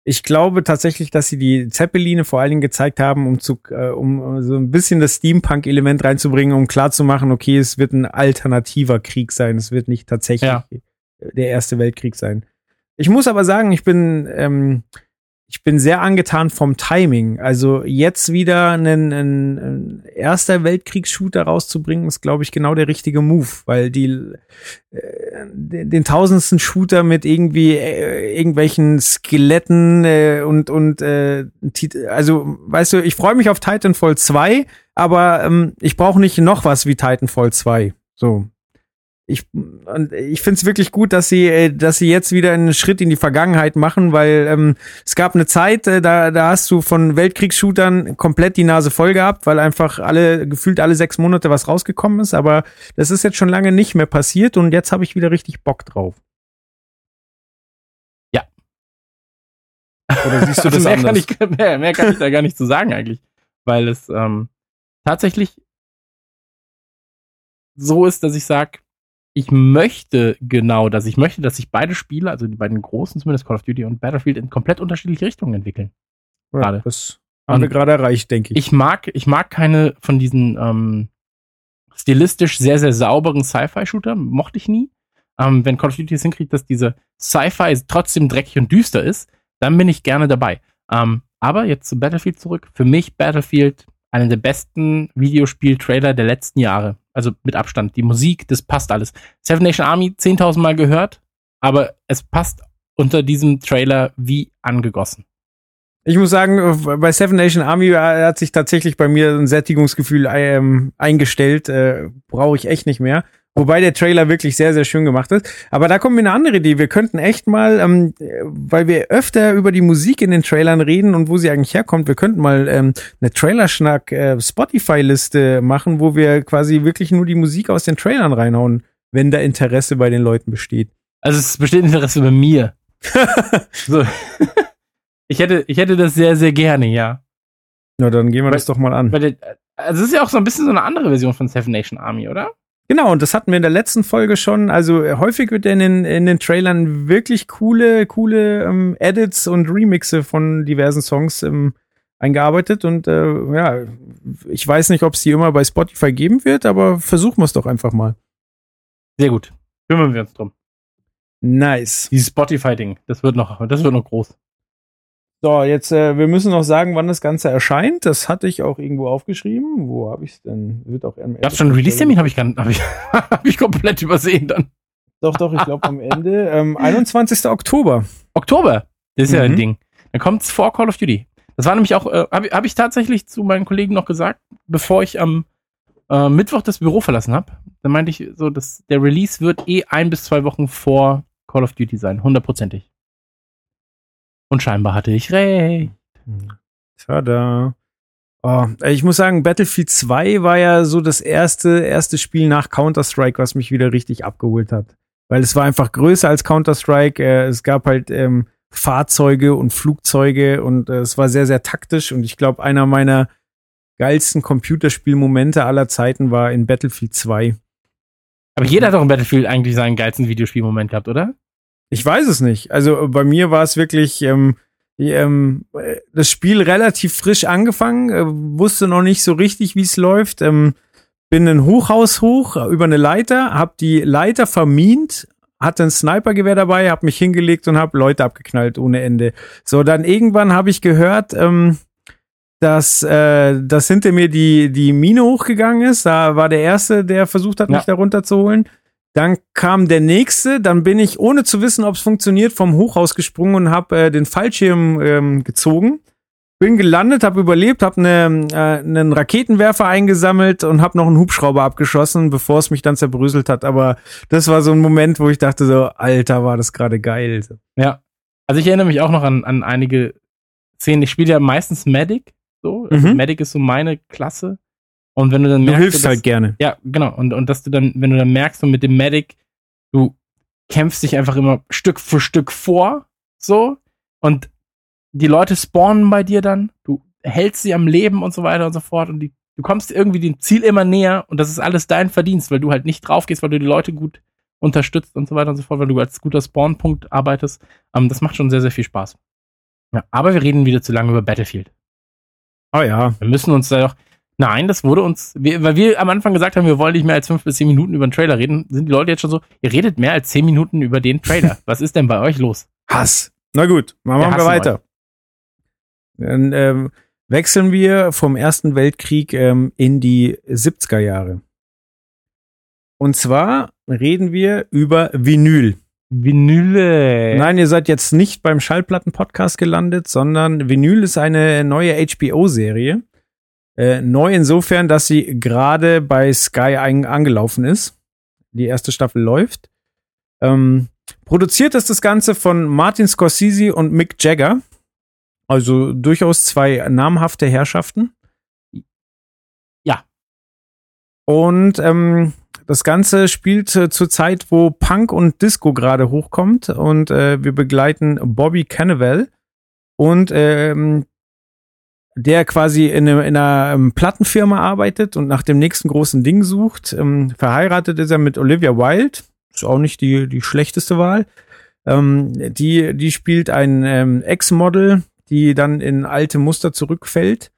Ich glaube tatsächlich, dass sie die Zeppeline vor allen Dingen gezeigt haben, um zu, äh, um so ein bisschen das Steampunk-Element reinzubringen, um klarzumachen, okay, es wird ein alternativer Krieg sein. Es wird nicht tatsächlich ja. der Erste Weltkrieg sein. Ich muss aber sagen, ich bin, ähm, ich bin sehr angetan vom Timing. Also jetzt wieder einen, einen, einen erster Weltkriegs-Shooter rauszubringen, ist, glaube ich, genau der richtige Move, weil die äh, den, tausendsten Shooter mit irgendwie äh, irgendwelchen Skeletten äh, und und äh, also weißt du, ich freue mich auf Titanfall 2, aber ähm, ich brauche nicht noch was wie Titanfall 2. So ich, und ich finde es wirklich gut, dass sie, äh, dass sie jetzt wieder einen Schritt in die Vergangenheit machen, weil ähm, es gab eine Zeit, äh, da, da hast du von Weltkriegsshootern komplett die Nase voll gehabt, weil einfach alle, gefühlt alle sechs Monate was rausgekommen ist, aber das ist jetzt schon lange nicht mehr passiert und jetzt habe ich wieder richtig Bock drauf. Ja. Oder siehst du *laughs* das mehr anders? Kann ich, mehr, mehr kann ich da gar nicht zu sagen eigentlich, weil es ähm, tatsächlich so ist, dass ich sage, ich möchte genau das. Ich möchte, dass sich beide Spiele, also die beiden großen, zumindest Call of Duty und Battlefield, in komplett unterschiedliche Richtungen entwickeln. Ja, gerade. Das haben und wir gerade erreicht, denke ich. Ich mag, ich mag keine von diesen ähm, stilistisch sehr, sehr sauberen Sci-Fi-Shooter. Mochte ich nie. Ähm, wenn Call of Duty es hinkriegt, dass diese Sci-Fi trotzdem dreckig und düster ist, dann bin ich gerne dabei. Ähm, aber jetzt zu Battlefield zurück. Für mich Battlefield einer der besten Videospiel-Trailer der letzten Jahre. Also mit Abstand. Die Musik, das passt alles. Seven Nation Army 10.000 Mal gehört, aber es passt unter diesem Trailer wie angegossen. Ich muss sagen, bei Seven Nation Army hat sich tatsächlich bei mir ein Sättigungsgefühl ähm, eingestellt. Äh, Brauche ich echt nicht mehr. Wobei der Trailer wirklich sehr, sehr schön gemacht ist. Aber da kommt mir eine andere Idee. Wir könnten echt mal, ähm, weil wir öfter über die Musik in den Trailern reden und wo sie eigentlich herkommt, wir könnten mal ähm, eine Trailerschnack äh, machen, wo wir quasi wirklich nur die Musik aus den Trailern reinhauen, wenn da Interesse bei den Leuten besteht. Also es besteht Interesse bei mir. *laughs* so. ich hätte, ich hätte das sehr, sehr gerne, ja. Na, dann gehen wir weil, das doch mal an. Weil, also es ist ja auch so ein bisschen so eine andere Version von Seven Nation Army, oder? Genau, und das hatten wir in der letzten Folge schon. Also äh, häufig wird in den, in den Trailern wirklich coole, coole ähm, Edits und Remixe von diversen Songs ähm, eingearbeitet. Und äh, ja, ich weiß nicht, ob es die immer bei Spotify geben wird, aber versuchen wir es doch einfach mal. Sehr gut. Kümmern wir uns drum. Nice. Dieses Spotify-Ding, das wird noch, das wird noch groß. So, jetzt, äh, wir müssen noch sagen, wann das Ganze erscheint. Das hatte ich auch irgendwo aufgeschrieben. Wo habe ich es denn? Wird auch Gab schon einen *laughs* Release-Termin? Habe ich, gar- hab ich, *laughs* hab ich komplett übersehen dann. Doch, doch, ich glaube am Ende. Ähm, *laughs* 21. Oktober. Oktober. Das ist ja ein Mhm. Ding. Dann kommt's vor Call of Duty. Das war nämlich auch, äh, habe hab ich tatsächlich zu meinen Kollegen noch gesagt, bevor ich am äh, Mittwoch das Büro verlassen habe. Dann meinte ich so, dass der Release wird eh ein bis zwei Wochen vor Call of Duty sein, hundertprozentig. Und scheinbar hatte ich recht. Tada. Oh, ich muss sagen, Battlefield 2 war ja so das erste, erste Spiel nach Counter-Strike, was mich wieder richtig abgeholt hat. Weil es war einfach größer als Counter-Strike. Äh, es gab halt ähm, Fahrzeuge und Flugzeuge und äh, es war sehr, sehr taktisch. Und ich glaube, einer meiner geilsten Computerspielmomente aller Zeiten war in Battlefield 2. Aber jeder hat doch in Battlefield eigentlich seinen geilsten Videospielmoment gehabt, oder? Ich weiß es nicht. Also bei mir war es wirklich ähm, ähm, äh, das Spiel relativ frisch angefangen, äh, wusste noch nicht so richtig, wie es läuft. Ähm, bin ein Hochhaus hoch äh, über eine Leiter, hab die Leiter vermint, hatte ein Snipergewehr dabei, hab mich hingelegt und hab Leute abgeknallt ohne Ende. So, dann irgendwann habe ich gehört, ähm, dass, äh, dass hinter mir die, die Mine hochgegangen ist. Da war der Erste, der versucht hat, Ja. mich da runterzuholen. Dann kam der nächste, dann bin ich, ohne zu wissen, ob es funktioniert, vom Hochhaus gesprungen und habe äh, den Fallschirm ähm, gezogen. Bin gelandet, habe überlebt, habe ne, äh, einen Raketenwerfer eingesammelt und habe noch einen Hubschrauber abgeschossen, bevor es mich dann zerbröselt hat. Aber das war so ein Moment, wo ich dachte so, Alter, war das gerade geil. Ja. Also ich erinnere mich auch noch an, an einige Szenen. Ich spiele ja meistens Medic. So. Also Mhm. Medic ist so meine Klasse. Und wenn du dann Du merkst, hilfst dass- halt gerne. Ja, genau. Und, und dass du dann, wenn du dann merkst, so mit dem Medic, du kämpfst dich einfach immer Stück für Stück vor, so. Und die Leute spawnen bei dir dann, du hältst sie am Leben und so weiter und so fort. Und die, du kommst irgendwie dem Ziel immer näher und das ist alles dein Verdienst, weil du halt nicht drauf gehst, weil du die Leute gut unterstützt und so weiter und so fort, weil du als guter Spawnpunkt arbeitest. Ähm, das macht schon sehr, sehr viel Spaß. Ja, aber wir reden wieder zu lange über Battlefield. Oh ja. Wir müssen uns da doch. Nein, das wurde uns, wir, weil wir am Anfang gesagt haben, wir wollen nicht mehr als fünf bis zehn Minuten über den Trailer reden, sind die Leute jetzt schon so, ihr redet mehr als zehn Minuten über den Trailer. *laughs* Was ist denn bei euch los? Hass. Na gut, machen Wir hassen weiter. Dann ähm, wechseln wir vom Ersten Weltkrieg ähm, in die 70er Jahre. Und zwar reden wir über Vinyl. Vinyle. Nein, ihr seid jetzt nicht beim Schallplatten-Podcast gelandet, sondern Vinyl ist eine neue HBO-Serie. Äh, neu insofern, dass sie gerade bei Sky ein, angelaufen ist. Die erste Staffel läuft. Ähm, produziert ist das Ganze von Martin Scorsese und Mick Jagger. Also durchaus zwei namhafte Herrschaften. Ja. Und ähm, das Ganze spielt äh, zur Zeit, wo Punk und Disco gerade hochkommt. Und äh, wir begleiten Bobby Cannavale und ähm, der quasi in, in einer ähm, Plattenfirma arbeitet und nach dem nächsten großen Ding sucht. Ähm, verheiratet ist er mit Olivia Wilde. Ist auch nicht die, die schlechteste Wahl. Ähm, die, die spielt ein ähm, Ex-Model, die dann in alte Muster zurückfällt.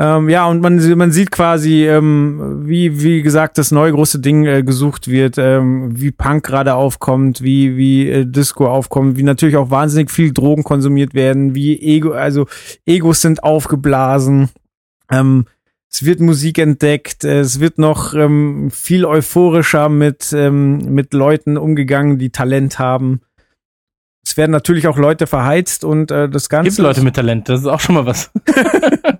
Ähm, ja, und man, man sieht quasi, ähm, wie, wie gesagt, das neue große Ding äh, gesucht wird, ähm, wie Punk gerade aufkommt, wie, wie äh, Disco aufkommt, wie natürlich auch wahnsinnig viel Drogen konsumiert werden, wie Ego, also Egos sind aufgeblasen. Ähm, es wird Musik entdeckt, äh, es wird noch ähm, viel euphorischer mit, ähm, mit Leuten umgegangen, die Talent haben. Es werden natürlich auch Leute verheizt und äh, das Ganze. Gibt Leute mit Talent, das ist auch schon mal was. *laughs*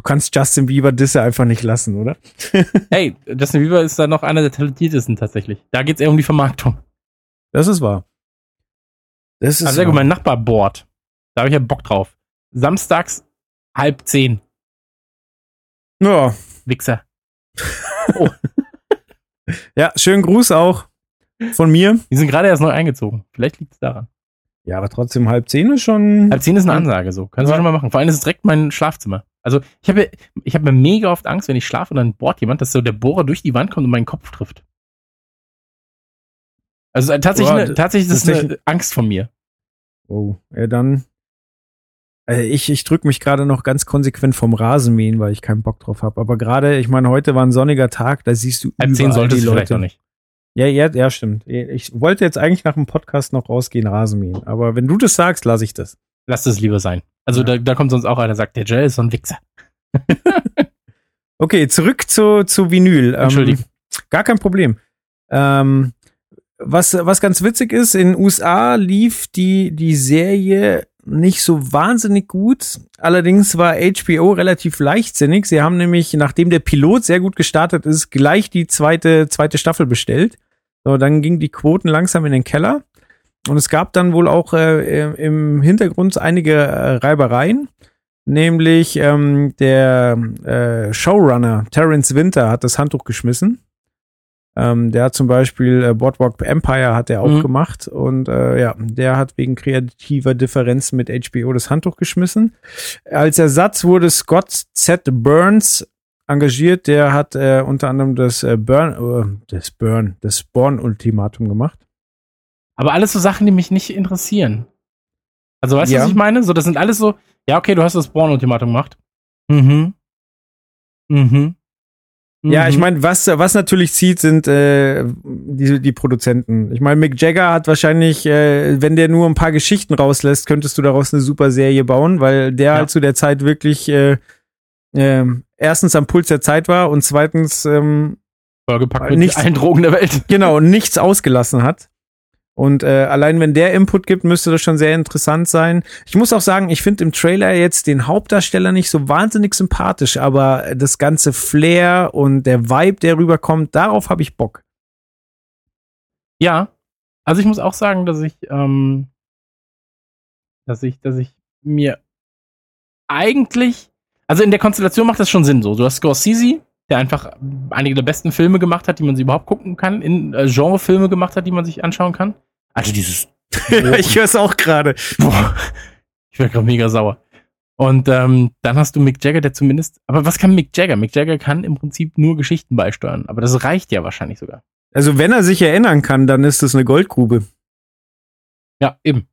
Du kannst Justin Bieber Disse einfach nicht lassen, oder? *laughs* hey, Justin Bieber ist da noch einer der talentiertesten tatsächlich. Da geht's eher um die Vermarktung. Das ist wahr. Das ist Also sehr gut, wahr. mein Nachbar bohrt. Da habe ich ja Bock drauf. Samstags halb zehn. Ja. Wichser. *laughs* ja, schönen Gruß auch von mir. Die sind gerade erst neu eingezogen. Vielleicht liegt es daran. Ja, aber trotzdem halb zehn ist schon. Halb zehn ist eine Ansage, so. Kannst du Ja. schon mal machen. Vor allem ist es direkt mein Schlafzimmer. Also, ich habe ich habe mir mega oft Angst, wenn ich schlafe und dann bohrt jemand, dass so der Bohrer durch die Wand kommt und meinen Kopf trifft. Also äh, tatsächlich, Boah, eine, tatsächlich ist das eine Angst von mir. Oh, ja, dann. Äh, ich ich drück mich gerade noch ganz konsequent vom Rasenmähen, weil ich keinen Bock drauf habe. Aber gerade, ich meine, heute war ein sonniger Tag, da siehst du Halb zehn überall sollte die Leute. vielleicht noch nicht. Ja, ja, ja, stimmt. Ich wollte jetzt eigentlich nach dem Podcast noch rausgehen, Rasenmähen. Aber wenn du das sagst, lasse ich das. Lass das lieber sein. Also ja. da, da kommt sonst auch einer, der sagt, der Joel ist so ein Wichser. *laughs* okay, zurück zu, zu Vinyl. Ähm, Entschuldigung. Ähm, gar kein Problem. Ähm, was, was ganz witzig ist, in USA lief die, die Serie nicht so wahnsinnig gut. Allerdings war HBO relativ leichtsinnig. Sie haben nämlich, nachdem der Pilot sehr gut gestartet ist, gleich die zweite, zweite Staffel bestellt. So, dann gingen die Quoten langsam in den Keller. Und es gab dann wohl auch äh, im Hintergrund einige äh, Reibereien. Nämlich ähm, der äh, Showrunner Terence Winter hat das Handtuch geschmissen. Ähm, der hat zum Beispiel äh, Boardwalk Empire hat er auch mhm. gemacht und äh, ja, der hat wegen kreativer Differenzen mit HBO das Handtuch geschmissen. Als Ersatz wurde Scott Z. Burns engagiert, der hat äh, unter anderem das äh, Burn, äh, das Burn, das Born-Ultimatum gemacht. Aber alles so Sachen, die mich nicht interessieren. Also weißt du, ja. was ich meine? So, das sind alles so, ja, okay, du hast das Born-Ultimatum gemacht. Mhm. Mhm. Ja, ich mhm. meine, was, was natürlich zieht, sind äh, die, die Produzenten. Ich meine, Mick Jagger hat wahrscheinlich, äh, wenn der nur ein paar Geschichten rauslässt, könntest du daraus eine super Serie bauen, weil der ja. halt zu der Zeit wirklich äh, äh, erstens am Puls der Zeit war und zweitens ähm, vollgepackt mit nichts, allen Drogen der Welt. *laughs* Genau, nichts ausgelassen hat. Und äh, allein wenn der Input gibt, müsste das schon sehr interessant sein. Ich muss auch sagen, ich finde im Trailer jetzt den Hauptdarsteller nicht so wahnsinnig sympathisch, aber das ganze Flair und der Vibe, der rüberkommt, darauf habe ich Bock. Ja, also ich muss auch sagen, dass ich, ähm, dass ich, dass ich mir eigentlich, also in der Konstellation macht das schon Sinn so. Du hast Scorsese, der einfach einige der besten Filme gemacht hat, die man sich überhaupt gucken kann, in äh, Genrefilme gemacht hat, die man sich anschauen kann. Also dieses. *laughs* ich höre es auch gerade. Ich werde gerade mega sauer. Und ähm, dann hast du Mick Jagger, der zumindest. Aber was kann Mick Jagger? Mick Jagger kann im Prinzip nur Geschichten beisteuern. Aber das reicht ja wahrscheinlich sogar. Also wenn er sich erinnern kann, dann ist das eine Goldgrube. Ja, eben.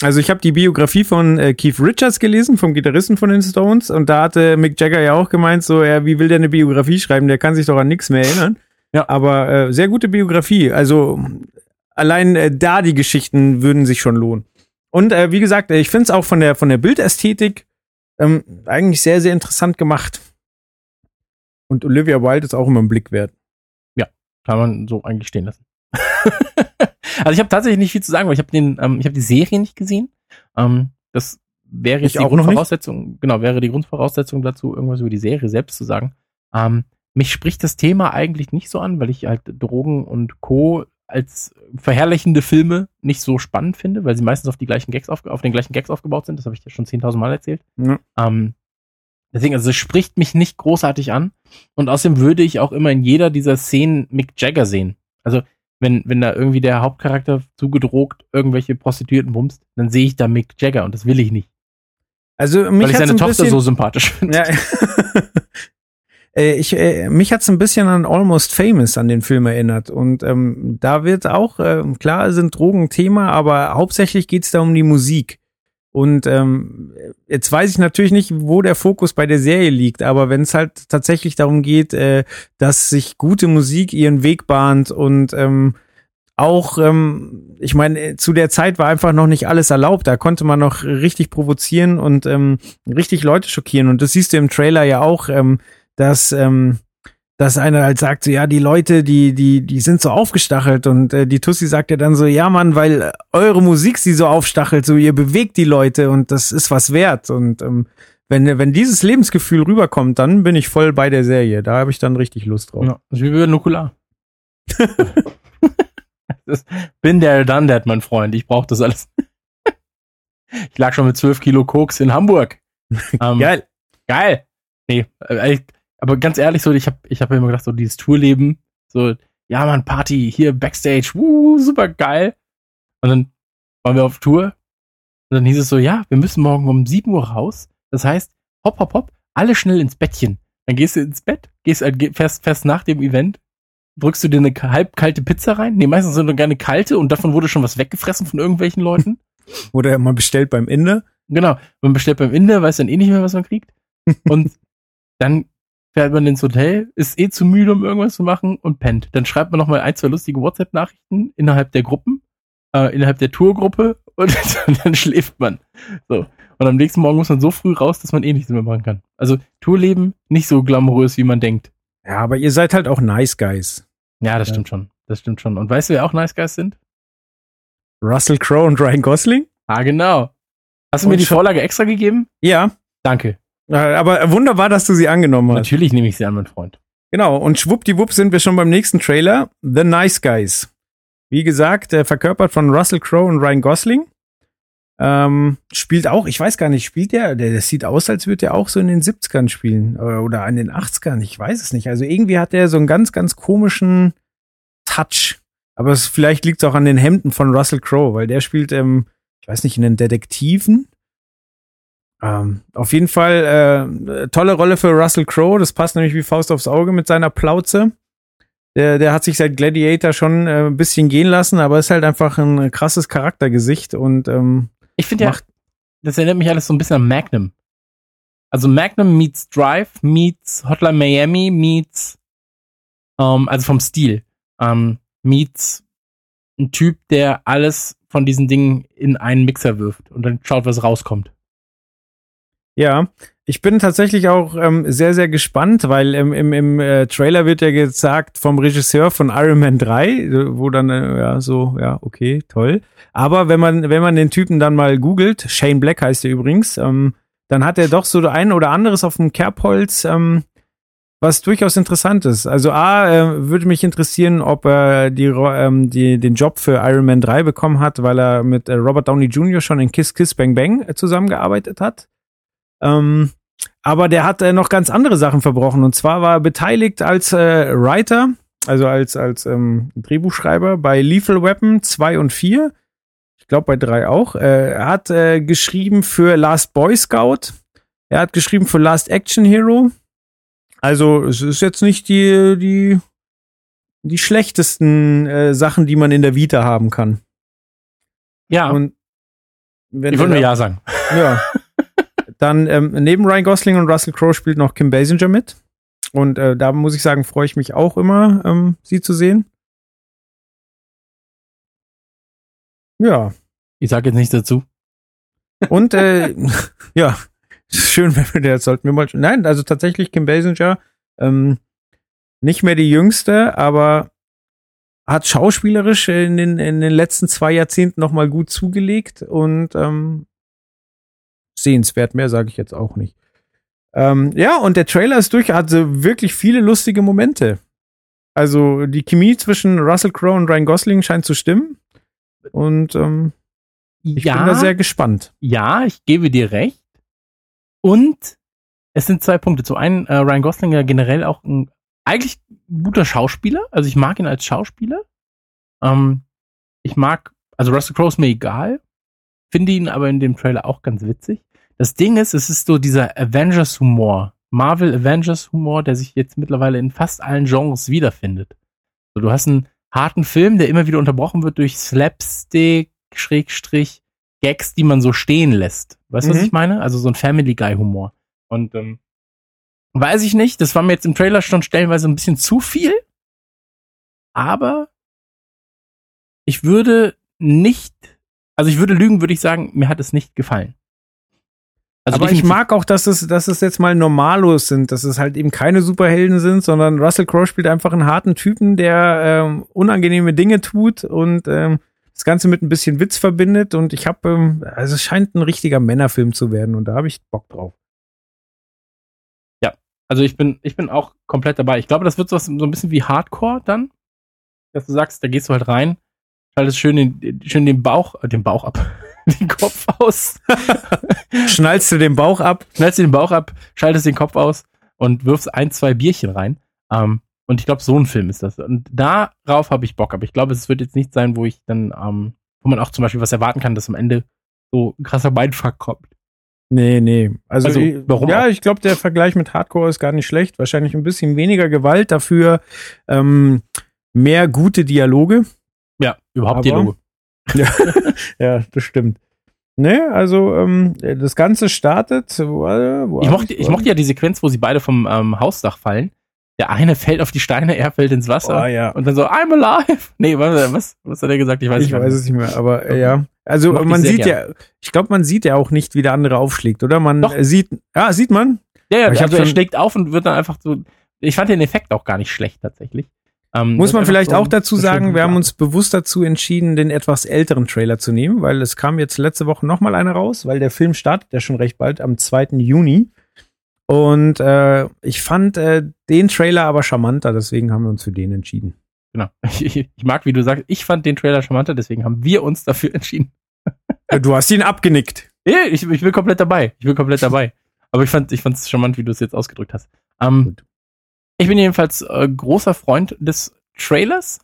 Also ich habe die Biografie von äh, Keith Richards gelesen, vom Gitarristen von den Stones, und da hatte Mick Jagger ja auch gemeint, so, ja, wie will der eine Biografie schreiben? Der kann sich doch an nichts mehr erinnern. Ja. Aber äh, sehr gute Biografie. Also allein äh, da die Geschichten würden sich schon lohnen. Und äh, wie gesagt, ich finde es auch von der von der Bildästhetik ähm, eigentlich sehr, sehr interessant gemacht. Und Olivia Wilde ist auch immer ein Blick wert. Ja, kann man so eigentlich stehen lassen. *laughs* also ich habe tatsächlich nicht viel zu sagen, weil ich habe den, ähm, ich habe die Serie nicht gesehen. Ähm, das wäre jetzt ich die Grundvoraussetzung, genau, wäre die Grundvoraussetzung dazu, irgendwas über die Serie selbst zu sagen. Ähm, mich spricht das Thema eigentlich nicht so an, weil ich halt Drogen und Co. als verherrlichende Filme nicht so spannend finde, weil sie meistens auf die gleichen Gags auf, auf den gleichen Gags aufgebaut sind. Das habe ich dir schon 10.000 Mal erzählt. Ja. Ähm, deswegen, also es spricht mich nicht großartig an. Und außerdem würde ich auch immer in jeder dieser Szenen Mick Jagger sehen. Also wenn, wenn da irgendwie der Hauptcharakter zugedrogt irgendwelche Prostituierten bumst, dann sehe ich da Mick Jagger und das will ich nicht. Also mich Weil ich seine Tochter so sympathisch finde. Ja. *laughs* Äh, ich, äh, mich hat's ein bisschen an Almost Famous an den Film erinnert. Und ähm, da wird auch, äh, klar sind Drogen Thema, aber hauptsächlich geht's da um die Musik. Und ähm, jetzt weiß ich natürlich nicht, wo der Fokus bei der Serie liegt, aber wenn es halt tatsächlich darum geht, äh, dass sich gute Musik ihren Weg bahnt und ähm, auch, ähm, ich meine, zu der Zeit war einfach noch nicht alles erlaubt. Da konnte man noch richtig provozieren und ähm, richtig Leute schockieren. Und das siehst du im Trailer ja auch, ähm, dass ähm, dass einer halt sagt, so, ja, die Leute, die, die, die sind so aufgestachelt und äh, die Tussi sagt ja dann so, ja, Mann, weil eure Musik sie so aufstachelt, so ihr bewegt die Leute und das ist was wert. Und ähm, wenn, wenn dieses Lebensgefühl rüberkommt, dann bin ich voll bei der Serie. Da habe ich dann richtig Lust drauf. Ja, wie bei Nukular. *laughs* bin der done that, mein Freund. Ich brauche das alles. ich lag schon mit 12 Kilo Koks in Hamburg. *laughs* Ähm, geil. Geil. Nee, äh, aber ganz ehrlich, so, ich habe ich hab immer gedacht, so dieses Tourleben, so, ja, man, Party, hier Backstage, wuh, super geil. Und dann waren wir auf Tour und dann hieß es so, ja, wir müssen morgen um 7 Uhr raus. Das heißt, hopp, hopp, hopp, alle schnell ins Bettchen. Dann gehst du ins Bett, gehst äh, fest, fest nach dem Event, drückst du dir eine halb kalte Pizza rein. Nee, meistens sind nur gerne kalte und davon wurde schon was weggefressen von irgendwelchen Leuten. *laughs* Oder man bestellt beim Inder. Genau, man bestellt beim Inder, weiß dann eh nicht mehr, was man kriegt. *laughs* Und dann fährt man ins Hotel, ist eh zu müde, um irgendwas zu machen und pennt. Dann schreibt man nochmal ein, zwei lustige WhatsApp-Nachrichten innerhalb der Gruppen, äh, innerhalb der Tourgruppe *laughs* und dann schläft man. So. Und am nächsten Morgen muss man so früh raus, dass man eh nichts mehr machen kann. Also Tourleben nicht so glamourös, wie man denkt. Ja, aber ihr seid halt auch Nice Guys. Ja, das ja. stimmt schon. Das stimmt schon. Und weißt du, wer auch Nice Guys sind? Russell Crowe und Ryan Gosling? Ah, genau. Hast du und mir die Vorlage extra gegeben? Ja. Danke. Aber wunderbar, dass du sie angenommen hast. Natürlich nehme ich sie an, mein Freund. Genau. Und schwuppdiwupp sind wir schon beim nächsten Trailer. The Nice Guys. Wie gesagt, äh, verkörpert von Russell Crowe und Ryan Gosling. Ähm, spielt auch, ich weiß gar nicht, spielt der, der, das sieht aus, als würde er auch so in den 70ern spielen oder, oder an den 80ern, ich weiß es nicht. Also irgendwie hat er so einen ganz, ganz komischen Touch. Aber es, vielleicht liegt es auch an den Hemden von Russell Crowe, weil der spielt, ähm, ich weiß nicht, in den Detektiven. Ähm, auf jeden Fall äh, tolle Rolle für Russell Crowe. Das passt nämlich wie Faust aufs Auge mit seiner Plauze. Der, der hat sich seit Gladiator schon äh, ein bisschen gehen lassen, aber ist halt einfach ein krasses Charaktergesicht und ähm, ich finde ja, das erinnert mich alles so ein bisschen an Magnum. Also Magnum meets Drive, meets Hotline Miami, meets, ähm, also vom Stil, ähm, meets ein Typ, der alles von diesen Dingen in einen Mixer wirft und dann schaut, was rauskommt. Ja, ich bin tatsächlich auch ähm, sehr, sehr gespannt, weil ähm, im, im äh, Trailer wird ja gesagt vom Regisseur von Iron Man 3, wo dann, äh, ja, so, ja, okay, toll. Aber wenn man, wenn man den Typen dann mal googelt, Shane Black heißt er übrigens, ähm, dann hat er doch so ein oder anderes auf dem Kerbholz, ähm, was durchaus interessant ist. Also A, äh, würde mich interessieren, ob er die, ähm, die, den Job für Iron Man 3 bekommen hat, weil er mit äh, Robert Downey Jr. schon in Kiss Kiss Bang Bang äh, zusammengearbeitet hat. Ähm, aber der hat äh, noch ganz andere Sachen verbrochen. Und zwar war er beteiligt als äh, Writer, also als, als ähm, Drehbuchschreiber bei Lethal Weapon 2 und 4. Ich glaube bei 3 auch. Äh, er hat äh, geschrieben für Last Boy Scout. Er hat geschrieben für Last Action Hero. Also es ist jetzt nicht die, die, die schlechtesten äh, Sachen, die man in der Vita haben kann. Ja. Und wenn ich wollte nur Ja sagen. Ja. *laughs* Dann ähm, neben Ryan Gosling und Russell Crowe spielt noch Kim Basinger mit. Und äh, da muss ich sagen, freue ich mich auch immer, ähm, sie zu sehen. Ja. Ich sage jetzt nichts dazu. Und äh, *laughs* ja, schön, wenn wir das sollten wir mal. Nein, also tatsächlich Kim Basinger, ähm, nicht mehr die jüngste, aber hat schauspielerisch in den, in den letzten zwei Jahrzehnten nochmal gut zugelegt und ähm, sehenswert. Mehr sage ich jetzt auch nicht. Ähm, ja, und der Trailer ist durch, hatte wirklich viele lustige Momente. Also die Chemie zwischen Russell Crowe und Ryan Gosling scheint zu stimmen. Und ähm, ich ja, bin da sehr gespannt. Ja, ich gebe dir recht. Und es sind zwei Punkte. Zum einen, äh, Ryan Gosling ja generell auch ein eigentlich guter Schauspieler. Also ich mag ihn als Schauspieler. Ähm, ich mag, also Russell Crowe ist mir egal. Finde ihn aber in dem Trailer auch ganz witzig. Das Ding ist, es ist so dieser Avengers-Humor. Marvel Avengers-Humor, der sich jetzt mittlerweile in fast allen Genres wiederfindet. So, du hast einen harten Film, der immer wieder unterbrochen wird durch Slapstick, Schrägstrich, Gags, die man so stehen lässt. Weißt du, mhm. was ich meine? Also so ein Family Guy-Humor. Und ähm, weiß ich nicht, das war mir jetzt im Trailer schon stellenweise ein bisschen zu viel. Aber ich würde nicht, also ich würde lügen, würde ich sagen, mir hat es nicht gefallen. Also aber ich mag auch, dass es, dass es jetzt mal Normalos sind, dass es halt eben keine Superhelden sind, sondern Russell Crowe spielt einfach einen harten Typen, der ähm, unangenehme Dinge tut und ähm, das Ganze mit ein bisschen Witz verbindet. Und ich habe, ähm, also es scheint ein richtiger Männerfilm zu werden und da habe ich Bock drauf. Ja, also ich bin, ich bin auch komplett dabei. Ich glaube, das wird so, so ein bisschen wie Hardcore dann, dass du sagst, da gehst du halt rein, schaltest schön den, schön den Bauch, äh, den Bauch ab *laughs* den Kopf aus. Schnallst du den Bauch ab? Schnallst du den Bauch ab, schaltest den Kopf aus und wirfst ein, zwei Bierchen rein. Ähm, und ich glaube, so ein Film ist das. Und darauf habe ich Bock. Aber ich glaube, es wird jetzt nicht sein, wo ich dann, ähm, wo man auch zum Beispiel was erwarten kann, dass am Ende so ein krasser Mindfuck kommt. Nee, nee. Also, also warum? Ja, auch? ich glaube, der Vergleich mit Hardcore ist gar nicht schlecht. Wahrscheinlich ein bisschen weniger Gewalt, dafür ähm, mehr gute Dialoge. Ja, überhaupt Aber, Dialoge. Ja, *laughs* ja, das stimmt. Ne, also ähm, das Ganze startet. Wo, wo ich, mochte, ich mochte ja die Sequenz, wo sie beide vom ähm, Hausdach fallen. Der eine fällt auf die Steine, er fällt ins Wasser. Oh, ja. Und dann so, I'm alive. *laughs* Nee, was, was, was hat er gesagt? Ich weiß, ich weiß es nicht mehr, aber äh, ja. Also man sieht gern. ja, ich glaube, man sieht ja auch nicht, wie der andere aufschlägt, oder? Man Doch. sieht, ja, sieht man? Ja, ja, also er schlägt auf und wird dann einfach so, ich fand den Effekt auch gar nicht schlecht tatsächlich. Ähm, Muss man vielleicht so auch dazu sagen, wir haben uns bewusst dazu entschieden, den etwas älteren Trailer zu nehmen, weil es kam jetzt letzte Woche nochmal einer raus, weil der Film startet ja schon recht bald am 2. Juni. Und äh, ich fand äh, den Trailer aber charmanter, deswegen haben wir uns für den entschieden. Genau. *laughs* Ich, ich mag, wie du sagst, ich fand den Trailer charmanter, deswegen haben wir uns dafür *laughs* entschieden. Du hast ihn abgenickt. *laughs* Ja, ich, ich bin komplett dabei. Ich bin komplett dabei. Aber ich fand ich fand's charmant, wie du es jetzt ausgedrückt hast. Ähm, ich bin jedenfalls äh, großer Freund des Trailers,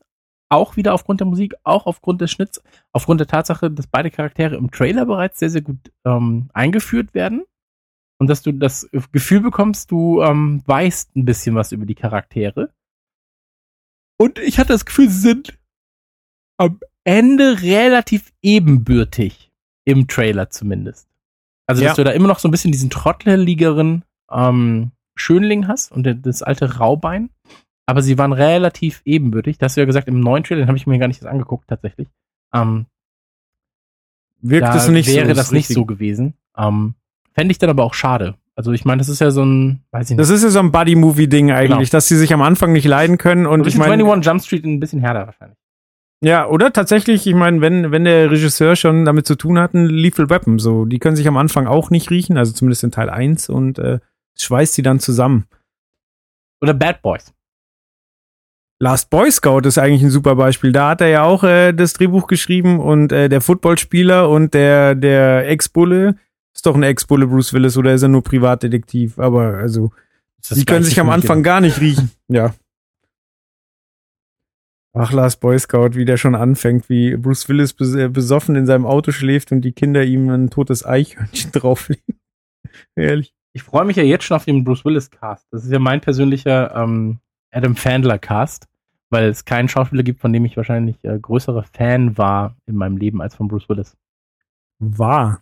auch wieder aufgrund der Musik, auch aufgrund des Schnitts, aufgrund der Tatsache, dass beide Charaktere im Trailer bereits sehr, sehr gut ähm, eingeführt werden und dass du das Gefühl bekommst, du ähm, weißt ein bisschen was über die Charaktere. Und ich hatte das Gefühl, sie sind am Ende relativ ebenbürtig im Trailer zumindest. Also, dass ja. du da immer noch so ein bisschen diesen trotteligeren ähm, Schönling hast und das alte Raubein. Aber sie waren relativ ebenbürtig. Das hast du ja gesagt, im neuen Trailer, den habe ich mir gar nicht angeguckt, tatsächlich. Ähm, Wirkt da es nicht wäre so, das nicht so gewesen. Ähm, Fände ich dann aber auch schade. Also ich meine, das ist ja so ein, weiß ich nicht. Das ist ja so ein Buddy-Movie-Ding eigentlich, genau. dass sie sich am Anfang nicht leiden können und ich meine. 21 Jump Street ein bisschen härter wahrscheinlich. Ja, oder tatsächlich, ich meine, wenn, wenn der Regisseur schon damit zu tun hat, ein Lethal Weapon, so, die können sich am Anfang auch nicht riechen, also zumindest in Teil 1 und äh, schweißt sie dann zusammen. Oder Bad Boys. Last Boy Scout ist eigentlich ein super Beispiel. Da hat er ja auch äh, das Drehbuch geschrieben und äh, der Footballspieler und der, der Ex-Bulle ist doch ein Ex-Bulle Bruce Willis oder ist er nur Privatdetektiv? Aber also, die können sich am Anfang gar nicht riechen. *laughs* Ja. Ach, Last Boy Scout, wie der schon anfängt, wie Bruce Willis äh, besoffen in seinem Auto schläft und die Kinder ihm ein totes Eichhörnchen *laughs* drauflegen. Ehrlich. Ich freue mich ja jetzt schon auf den Bruce Willis Cast. Das ist ja mein persönlicher ähm, Adam Fandler Cast, weil es keinen Schauspieler gibt, von dem ich wahrscheinlich äh, größerer Fan war in meinem Leben als von Bruce Willis. War?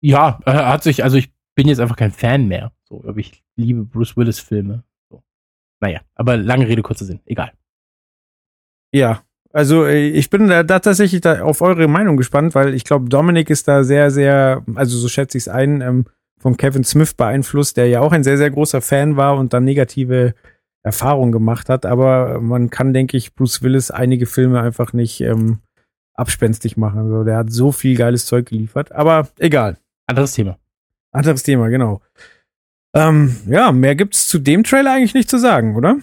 Ja, äh, hat sich, also ich bin jetzt einfach kein Fan mehr. So, aber ich liebe Bruce Willis Filme. So. Naja, aber lange Rede, kurzer Sinn. Egal. Ja, also äh, ich bin da, da tatsächlich da auf eure Meinung gespannt, weil ich glaube, Dominik ist da sehr, sehr, also so schätze ich es ein, ähm, von Kevin Smith beeinflusst, der ja auch ein sehr, sehr großer Fan war und dann negative Erfahrungen gemacht hat. Aber man kann, denke ich, Bruce Willis einige Filme einfach nicht ähm, abspenstig machen. Also der hat so viel geiles Zeug geliefert. Aber egal. Anderes Thema. Anderes Thema, genau. Ähm, ja, mehr gibt's zu dem Trailer eigentlich nicht zu sagen, oder?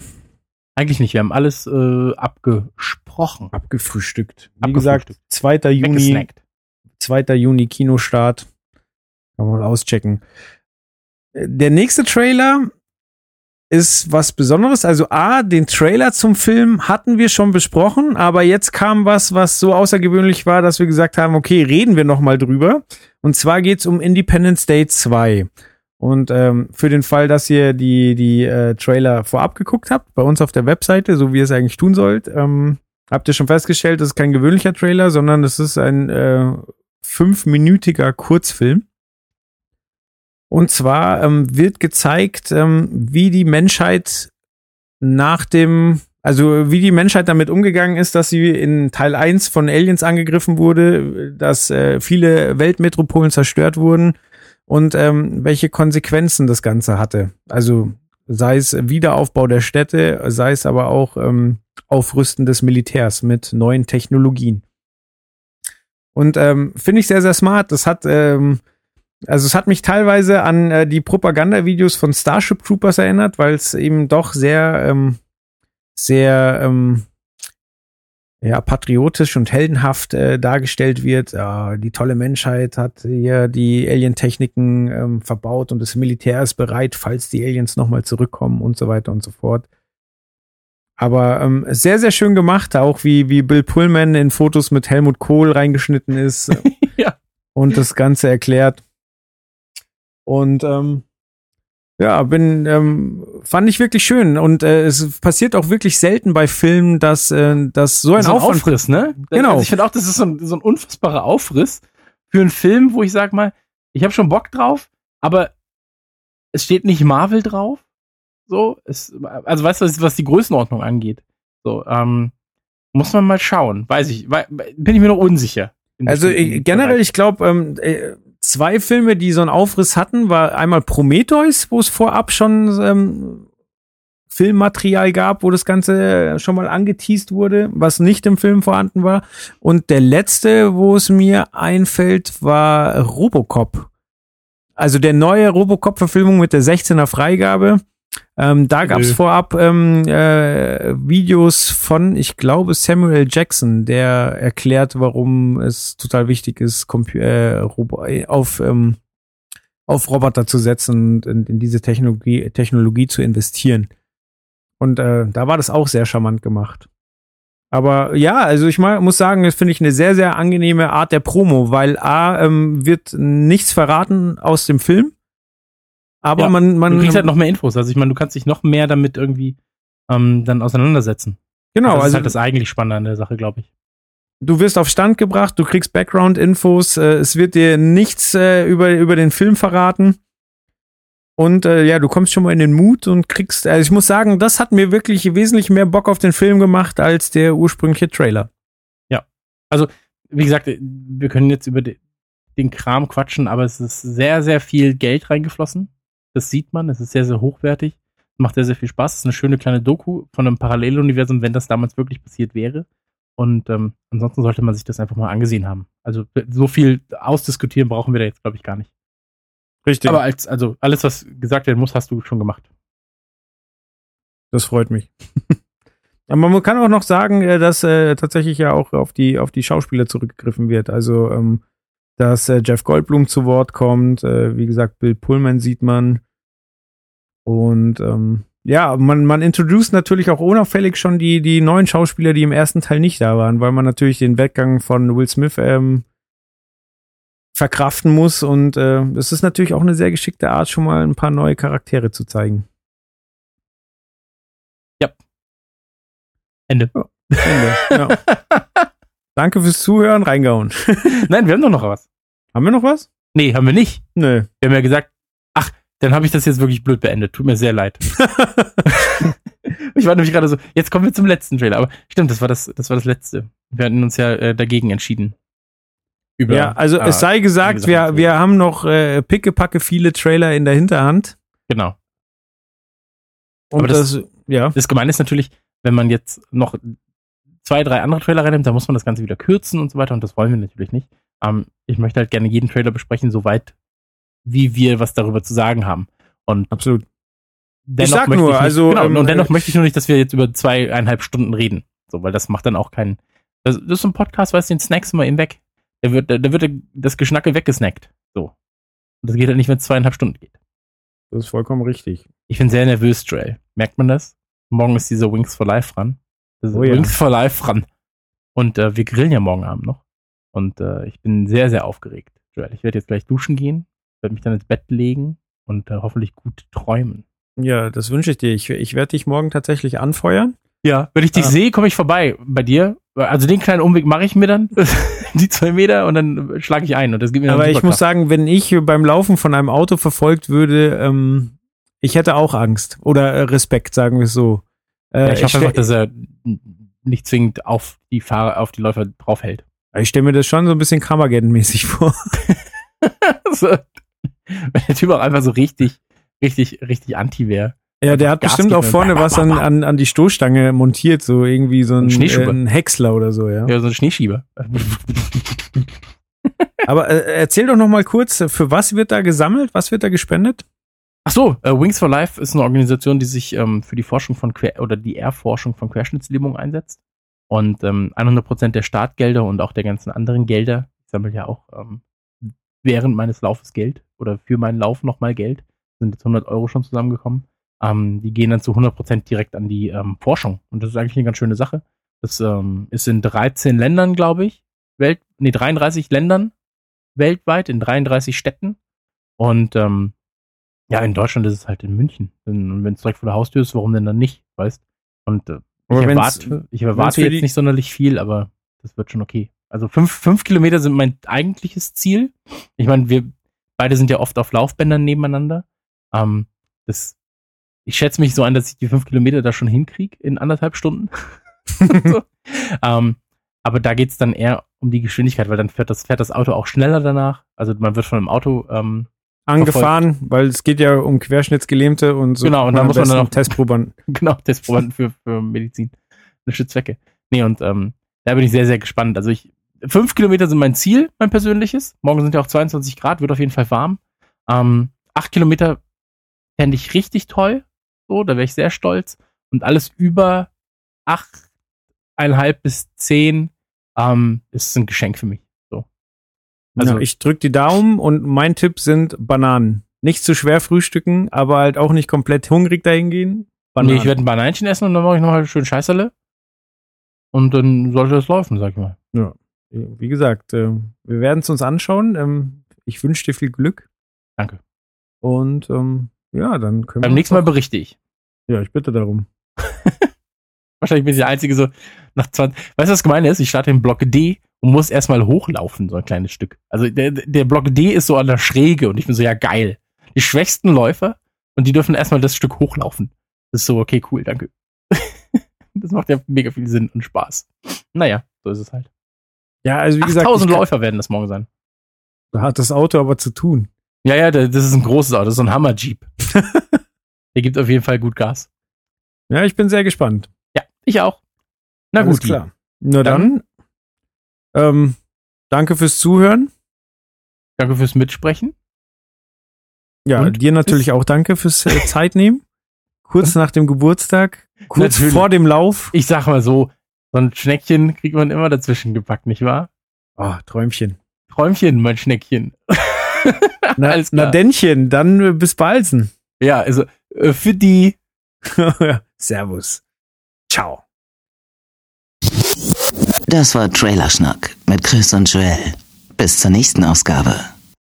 Eigentlich nicht. Wir haben alles äh, abgesprochen. Abgefrühstückt. Wie gesagt, 2. Juni. 2. Juni Kinostart. Mal auschecken. Der nächste Trailer ist was Besonderes. Also A, den Trailer zum Film hatten wir schon besprochen, aber jetzt kam was, was so außergewöhnlich war, dass wir gesagt haben, okay, reden wir noch mal drüber. Und zwar geht's um Independence Day 2. Und ähm, für den Fall, dass ihr die, die äh, Trailer vorab geguckt habt, bei uns auf der Webseite, so wie ihr es eigentlich tun sollt, ähm, habt ihr schon festgestellt, das ist kein gewöhnlicher Trailer, sondern das ist ein äh, fünfminütiger Kurzfilm. Und zwar ähm, wird gezeigt, ähm, wie die Menschheit nach dem, also wie die Menschheit damit umgegangen ist, dass sie in Teil 1 von Aliens angegriffen wurde, dass äh, viele Weltmetropolen zerstört wurden und ähm, welche Konsequenzen das Ganze hatte. Also sei es Wiederaufbau der Städte, sei es aber auch ähm, Aufrüsten des Militärs mit neuen Technologien. Und ähm, finde ich sehr, sehr smart. Das hat ähm, also es hat mich teilweise an äh, die Propagandavideos von Starship Troopers erinnert, weil es eben doch sehr, ähm, sehr ähm, ja, patriotisch und heldenhaft äh, dargestellt wird. Ja, die tolle Menschheit hat hier die Alien-Techniken ähm, verbaut und das Militär ist bereit, falls die Aliens nochmal zurückkommen und so weiter und so fort. Aber ähm, sehr, sehr schön gemacht, auch wie, wie Bill Pullman in Fotos mit Helmut Kohl reingeschnitten ist *laughs* ja. und das Ganze erklärt. Und ähm, ja, bin ähm, fand ich wirklich schön und äh, es passiert auch wirklich selten bei Filmen, dass äh, dass so ein, so ein Aufriss, ne? Genau. Also ich finde auch, das ist so ein, so ein unfassbarer Aufriss, für einen Film, wo ich sag mal, ich habe schon Bock drauf, aber es steht nicht Marvel drauf. So, es, also weißt du, was, die Größenordnung angeht. So, ähm, muss man mal schauen. Weiß ich, bin ich mir noch unsicher. Also generell, ich glaube, ähm, äh, zwei Filme, die so einen Aufriss hatten, war einmal Prometheus, wo es vorab schon ähm, Filmmaterial gab, wo das Ganze schon mal angeteased wurde, was nicht im Film vorhanden war. Und der letzte, wo es mir einfällt, war Robocop. Also der neue Robocop-Verfilmung mit der 16er Freigabe. Ähm, da gab es vorab ähm, äh, Videos von, ich glaube, Samuel Jackson, der erklärt, warum es total wichtig ist, Compu äh, auf, ähm, auf Roboter zu setzen und in, in diese Technologie, Technologie zu investieren. Und äh, da war das auch sehr charmant gemacht. Aber ja, also ich mal, muss sagen, das finde ich eine sehr, sehr angenehme Art der Promo, weil A, ähm, wird nichts verraten aus dem Film. Aber ja, man, man. Du kriegst halt noch mehr Infos. Also ich meine, du kannst dich noch mehr damit irgendwie ähm, dann auseinandersetzen. Genau. Also das ist also, halt das eigentlich Spannende an der Sache, glaube ich. Du wirst auf Stand gebracht, du kriegst Background-Infos, äh, es wird dir nichts äh, über, über den Film verraten. Und äh, ja, du kommst schon mal in den Mut und kriegst, also ich muss sagen, das hat mir wirklich wesentlich mehr Bock auf den Film gemacht als der ursprüngliche Trailer. Ja. Also, wie gesagt, wir können jetzt über den Kram quatschen, aber es ist sehr, sehr viel Geld reingeflossen. Das sieht man, es ist sehr, sehr hochwertig, macht sehr, sehr viel Spaß. Es ist eine schöne kleine Doku von einem Paralleluniversum, wenn das damals wirklich passiert wäre. Und ähm, ansonsten sollte man sich das einfach mal angesehen haben. Also so viel ausdiskutieren brauchen wir da jetzt, glaube ich, gar nicht. Richtig. Aber als, also alles, was gesagt werden muss, hast du schon gemacht. Das freut mich. *laughs* Aber man kann auch noch sagen, äh, dass äh, tatsächlich ja auch auf die, auf die Schauspieler zurückgegriffen wird. Also, ähm, dass äh, Jeff Goldblum zu Wort kommt. Äh, wie gesagt, Bill Pullman sieht man. Und ähm, ja, man, man introduced natürlich auch unauffällig schon die, die neuen Schauspieler, die im ersten Teil nicht da waren, weil man natürlich den Weggang von Will Smith ähm, verkraften muss. Und äh, es ist natürlich auch eine sehr geschickte Art, schon mal ein paar neue Charaktere zu zeigen. Ja. Ende. Oh, Ende. ja. *laughs* Danke fürs Zuhören, reingehauen. *laughs* Nein, wir haben doch noch was. Haben wir noch was? Nee, haben wir nicht. Nö. Wir haben ja gesagt, dann habe ich das jetzt wirklich blöd beendet. Tut mir sehr leid. *laughs* ich war nämlich gerade so, jetzt kommen wir zum letzten Trailer. Aber stimmt, das war das, das war das letzte. Wir hatten uns ja äh, dagegen entschieden. Über, ja, also äh, es sei gesagt, wir, wir haben noch äh, pickepacke viele Trailer in der Hinterhand. Genau. Und Aber das, das, ja. Das Gemeine ist natürlich, wenn man jetzt noch zwei, drei andere Trailer reinnimmt, dann muss man das Ganze wieder kürzen und so weiter. Und das wollen wir natürlich nicht. Ähm, ich möchte halt gerne jeden Trailer besprechen, soweit wie wir was darüber zu sagen haben. Und absolut. Dennoch ich sag nur, ich nicht, also genau, ähm, und dennoch äh, möchte ich nur nicht, dass wir jetzt über zweieinhalb Stunden reden, so, weil das macht dann auch keinen. Das, das ist so ein Podcast, weißt du, den Snacks immer eben weg. Da wird, da wird das Geschnacke weggesnackt. So. Und das geht halt nicht, wenn es zweieinhalb Stunden geht. Das ist vollkommen richtig. Ich bin sehr nervös, Joel. Merkt man das? Morgen ist dieser Wings for Life ran. Oh, ja. For Life ran. Und äh, wir grillen ja morgen Abend noch. Und äh, ich bin sehr, sehr aufgeregt, Joel. Ich werde jetzt gleich duschen gehen werde mich dann ins Bett legen und äh, hoffentlich gut träumen. Ja, das wünsche ich dir. Ich, ich werde dich morgen tatsächlich anfeuern. Ja, wenn ich dich ah. sehe, komme ich vorbei bei dir. Also den kleinen Umweg mache ich mir dann, *laughs* die zwei Meter, und dann schlage ich ein. Und das gibt mir dann Aber ich muss sagen, wenn ich beim Laufen von einem Auto verfolgt würde, ähm, ich hätte auch Angst oder äh, Respekt, sagen wir es so. Äh, ja, ich hoffe einfach, dass er nicht zwingend auf die Fahrer, auf die Läufer draufhält. Ich stelle mir das schon so ein bisschen Kammergärten-mäßig vor. *laughs* so, Wenn der Typ auch einfach so richtig, richtig, richtig anti wäre. Ja, der hat Gas bestimmt auch vorne was an, an, an die Stoßstange montiert, so irgendwie so ein, äh, ein Häcksler oder so, ja. Ja, so ein Schneeschieber. *laughs* Aber äh, erzähl doch noch mal kurz, für was wird da gesammelt? Was wird da gespendet? Ach so, äh, Wings for Life ist eine Organisation, die sich ähm, für die Forschung von Quer oder die Erforschung von Querschnittslähmung einsetzt. Und ähm, 100% der Startgelder und auch der ganzen anderen Gelder, ich sammle ja auch ähm, während meines Laufes Geld oder für meinen Lauf nochmal Geld. Sind jetzt 100 Euro schon zusammengekommen. Ähm, die gehen dann zu 100% direkt an die ähm, Forschung. Und das ist eigentlich eine ganz schöne Sache. Das ähm, ist in 13 Ländern, glaube ich. Welt, nee, 33 Ländern weltweit, in 33 Städten. Und ähm, ja, in Deutschland ist es halt in München. Und wenn es direkt vor der Haustür ist, warum denn dann nicht, weißt Und äh, ich erwarte, ich erwarte jetzt nicht sonderlich viel, aber das wird schon okay. Also fünf, fünf Kilometer sind mein eigentliches Ziel. Ich meine, wir beide sind ja oft auf Laufbändern nebeneinander. Ähm, das, ich schätze mich so an, dass ich die fünf Kilometer da schon hinkriege in anderthalb Stunden. so. *laughs* *laughs* ähm, aber da geht's dann eher um die Geschwindigkeit, weil dann fährt das, fährt das Auto auch schneller danach. Also man wird von einem Auto ähm, angefahren, verfolgt. weil es geht ja um Querschnittsgelähmte und so. Genau, und da muss man dann auch Testprobanden. *laughs* genau, Testprobanden für, für medizinische Zwecke. Nee, und ähm, da bin ich sehr, sehr gespannt. Also ich, fünf Kilometer sind mein Ziel, mein persönliches. Morgen sind ja auch 22 Grad, wird auf jeden Fall warm. Ähm, acht Kilometer fände ich richtig toll. So, da wäre ich sehr stolz. Und alles über acht, eineinhalb bis zehn ähm, ist ein Geschenk für mich. So. Also ja, ich drücke die Daumen und mein Tipp sind Bananen. Nicht zu schwer frühstücken, aber halt auch nicht komplett hungrig dahin gehen. Bananen. Nee, ich werde ein Bananchen essen und dann mache ich nochmal schön Scheißerle. Und dann sollte das laufen, sag ich mal. Ja. Wie gesagt, äh, wir werden es uns anschauen. Ähm, ich wünsche dir viel Glück. Danke. Und ähm, ja, dann können Beim wir. Beim nächsten Mal berichte ich. Ja, ich bitte darum. *laughs* Wahrscheinlich bin ich der Einzige so nach 20. Weißt du, was gemein ist? Ich starte im Block D und muss erstmal hochlaufen, so ein kleines Stück. Also der, der Block D ist so an der Schräge und ich bin so, ja geil. Die schwächsten Läufer und die dürfen erstmal das Stück hochlaufen. Das ist so, okay, cool, danke. *laughs* das macht ja mega viel Sinn und Spaß. Naja, so ist es halt. Ja, also wie 8000 gesagt. 1000 Läufer werden das morgen sein. Da hat das Auto aber zu tun. Ja, ja, das ist ein großes Auto, das ist so ein Hammer-Jeep. *laughs* Der gibt auf jeden Fall gut Gas. Ja, ich bin sehr gespannt. Ja, ich auch. Na Alles gut, klar. Na dann, dann ähm, danke fürs Zuhören. Danke fürs Mitsprechen. Ja, Und dir natürlich auch danke fürs äh, Zeitnehmen. Kurz nach dem Geburtstag, kurz natürlich. vor dem Lauf. Ich sag mal so, so ein Schneckchen kriegt man immer dazwischen gepackt, nicht wahr? Oh, Träumchen. Träumchen, mein Schneckchen. *laughs* na, Alles klar. na Dännchen, dann äh, bis balsen. Ja, also äh, für die. *laughs* Servus. Ciao. Das war Trailerschnack mit Chris und Joel. Bis zur nächsten Ausgabe.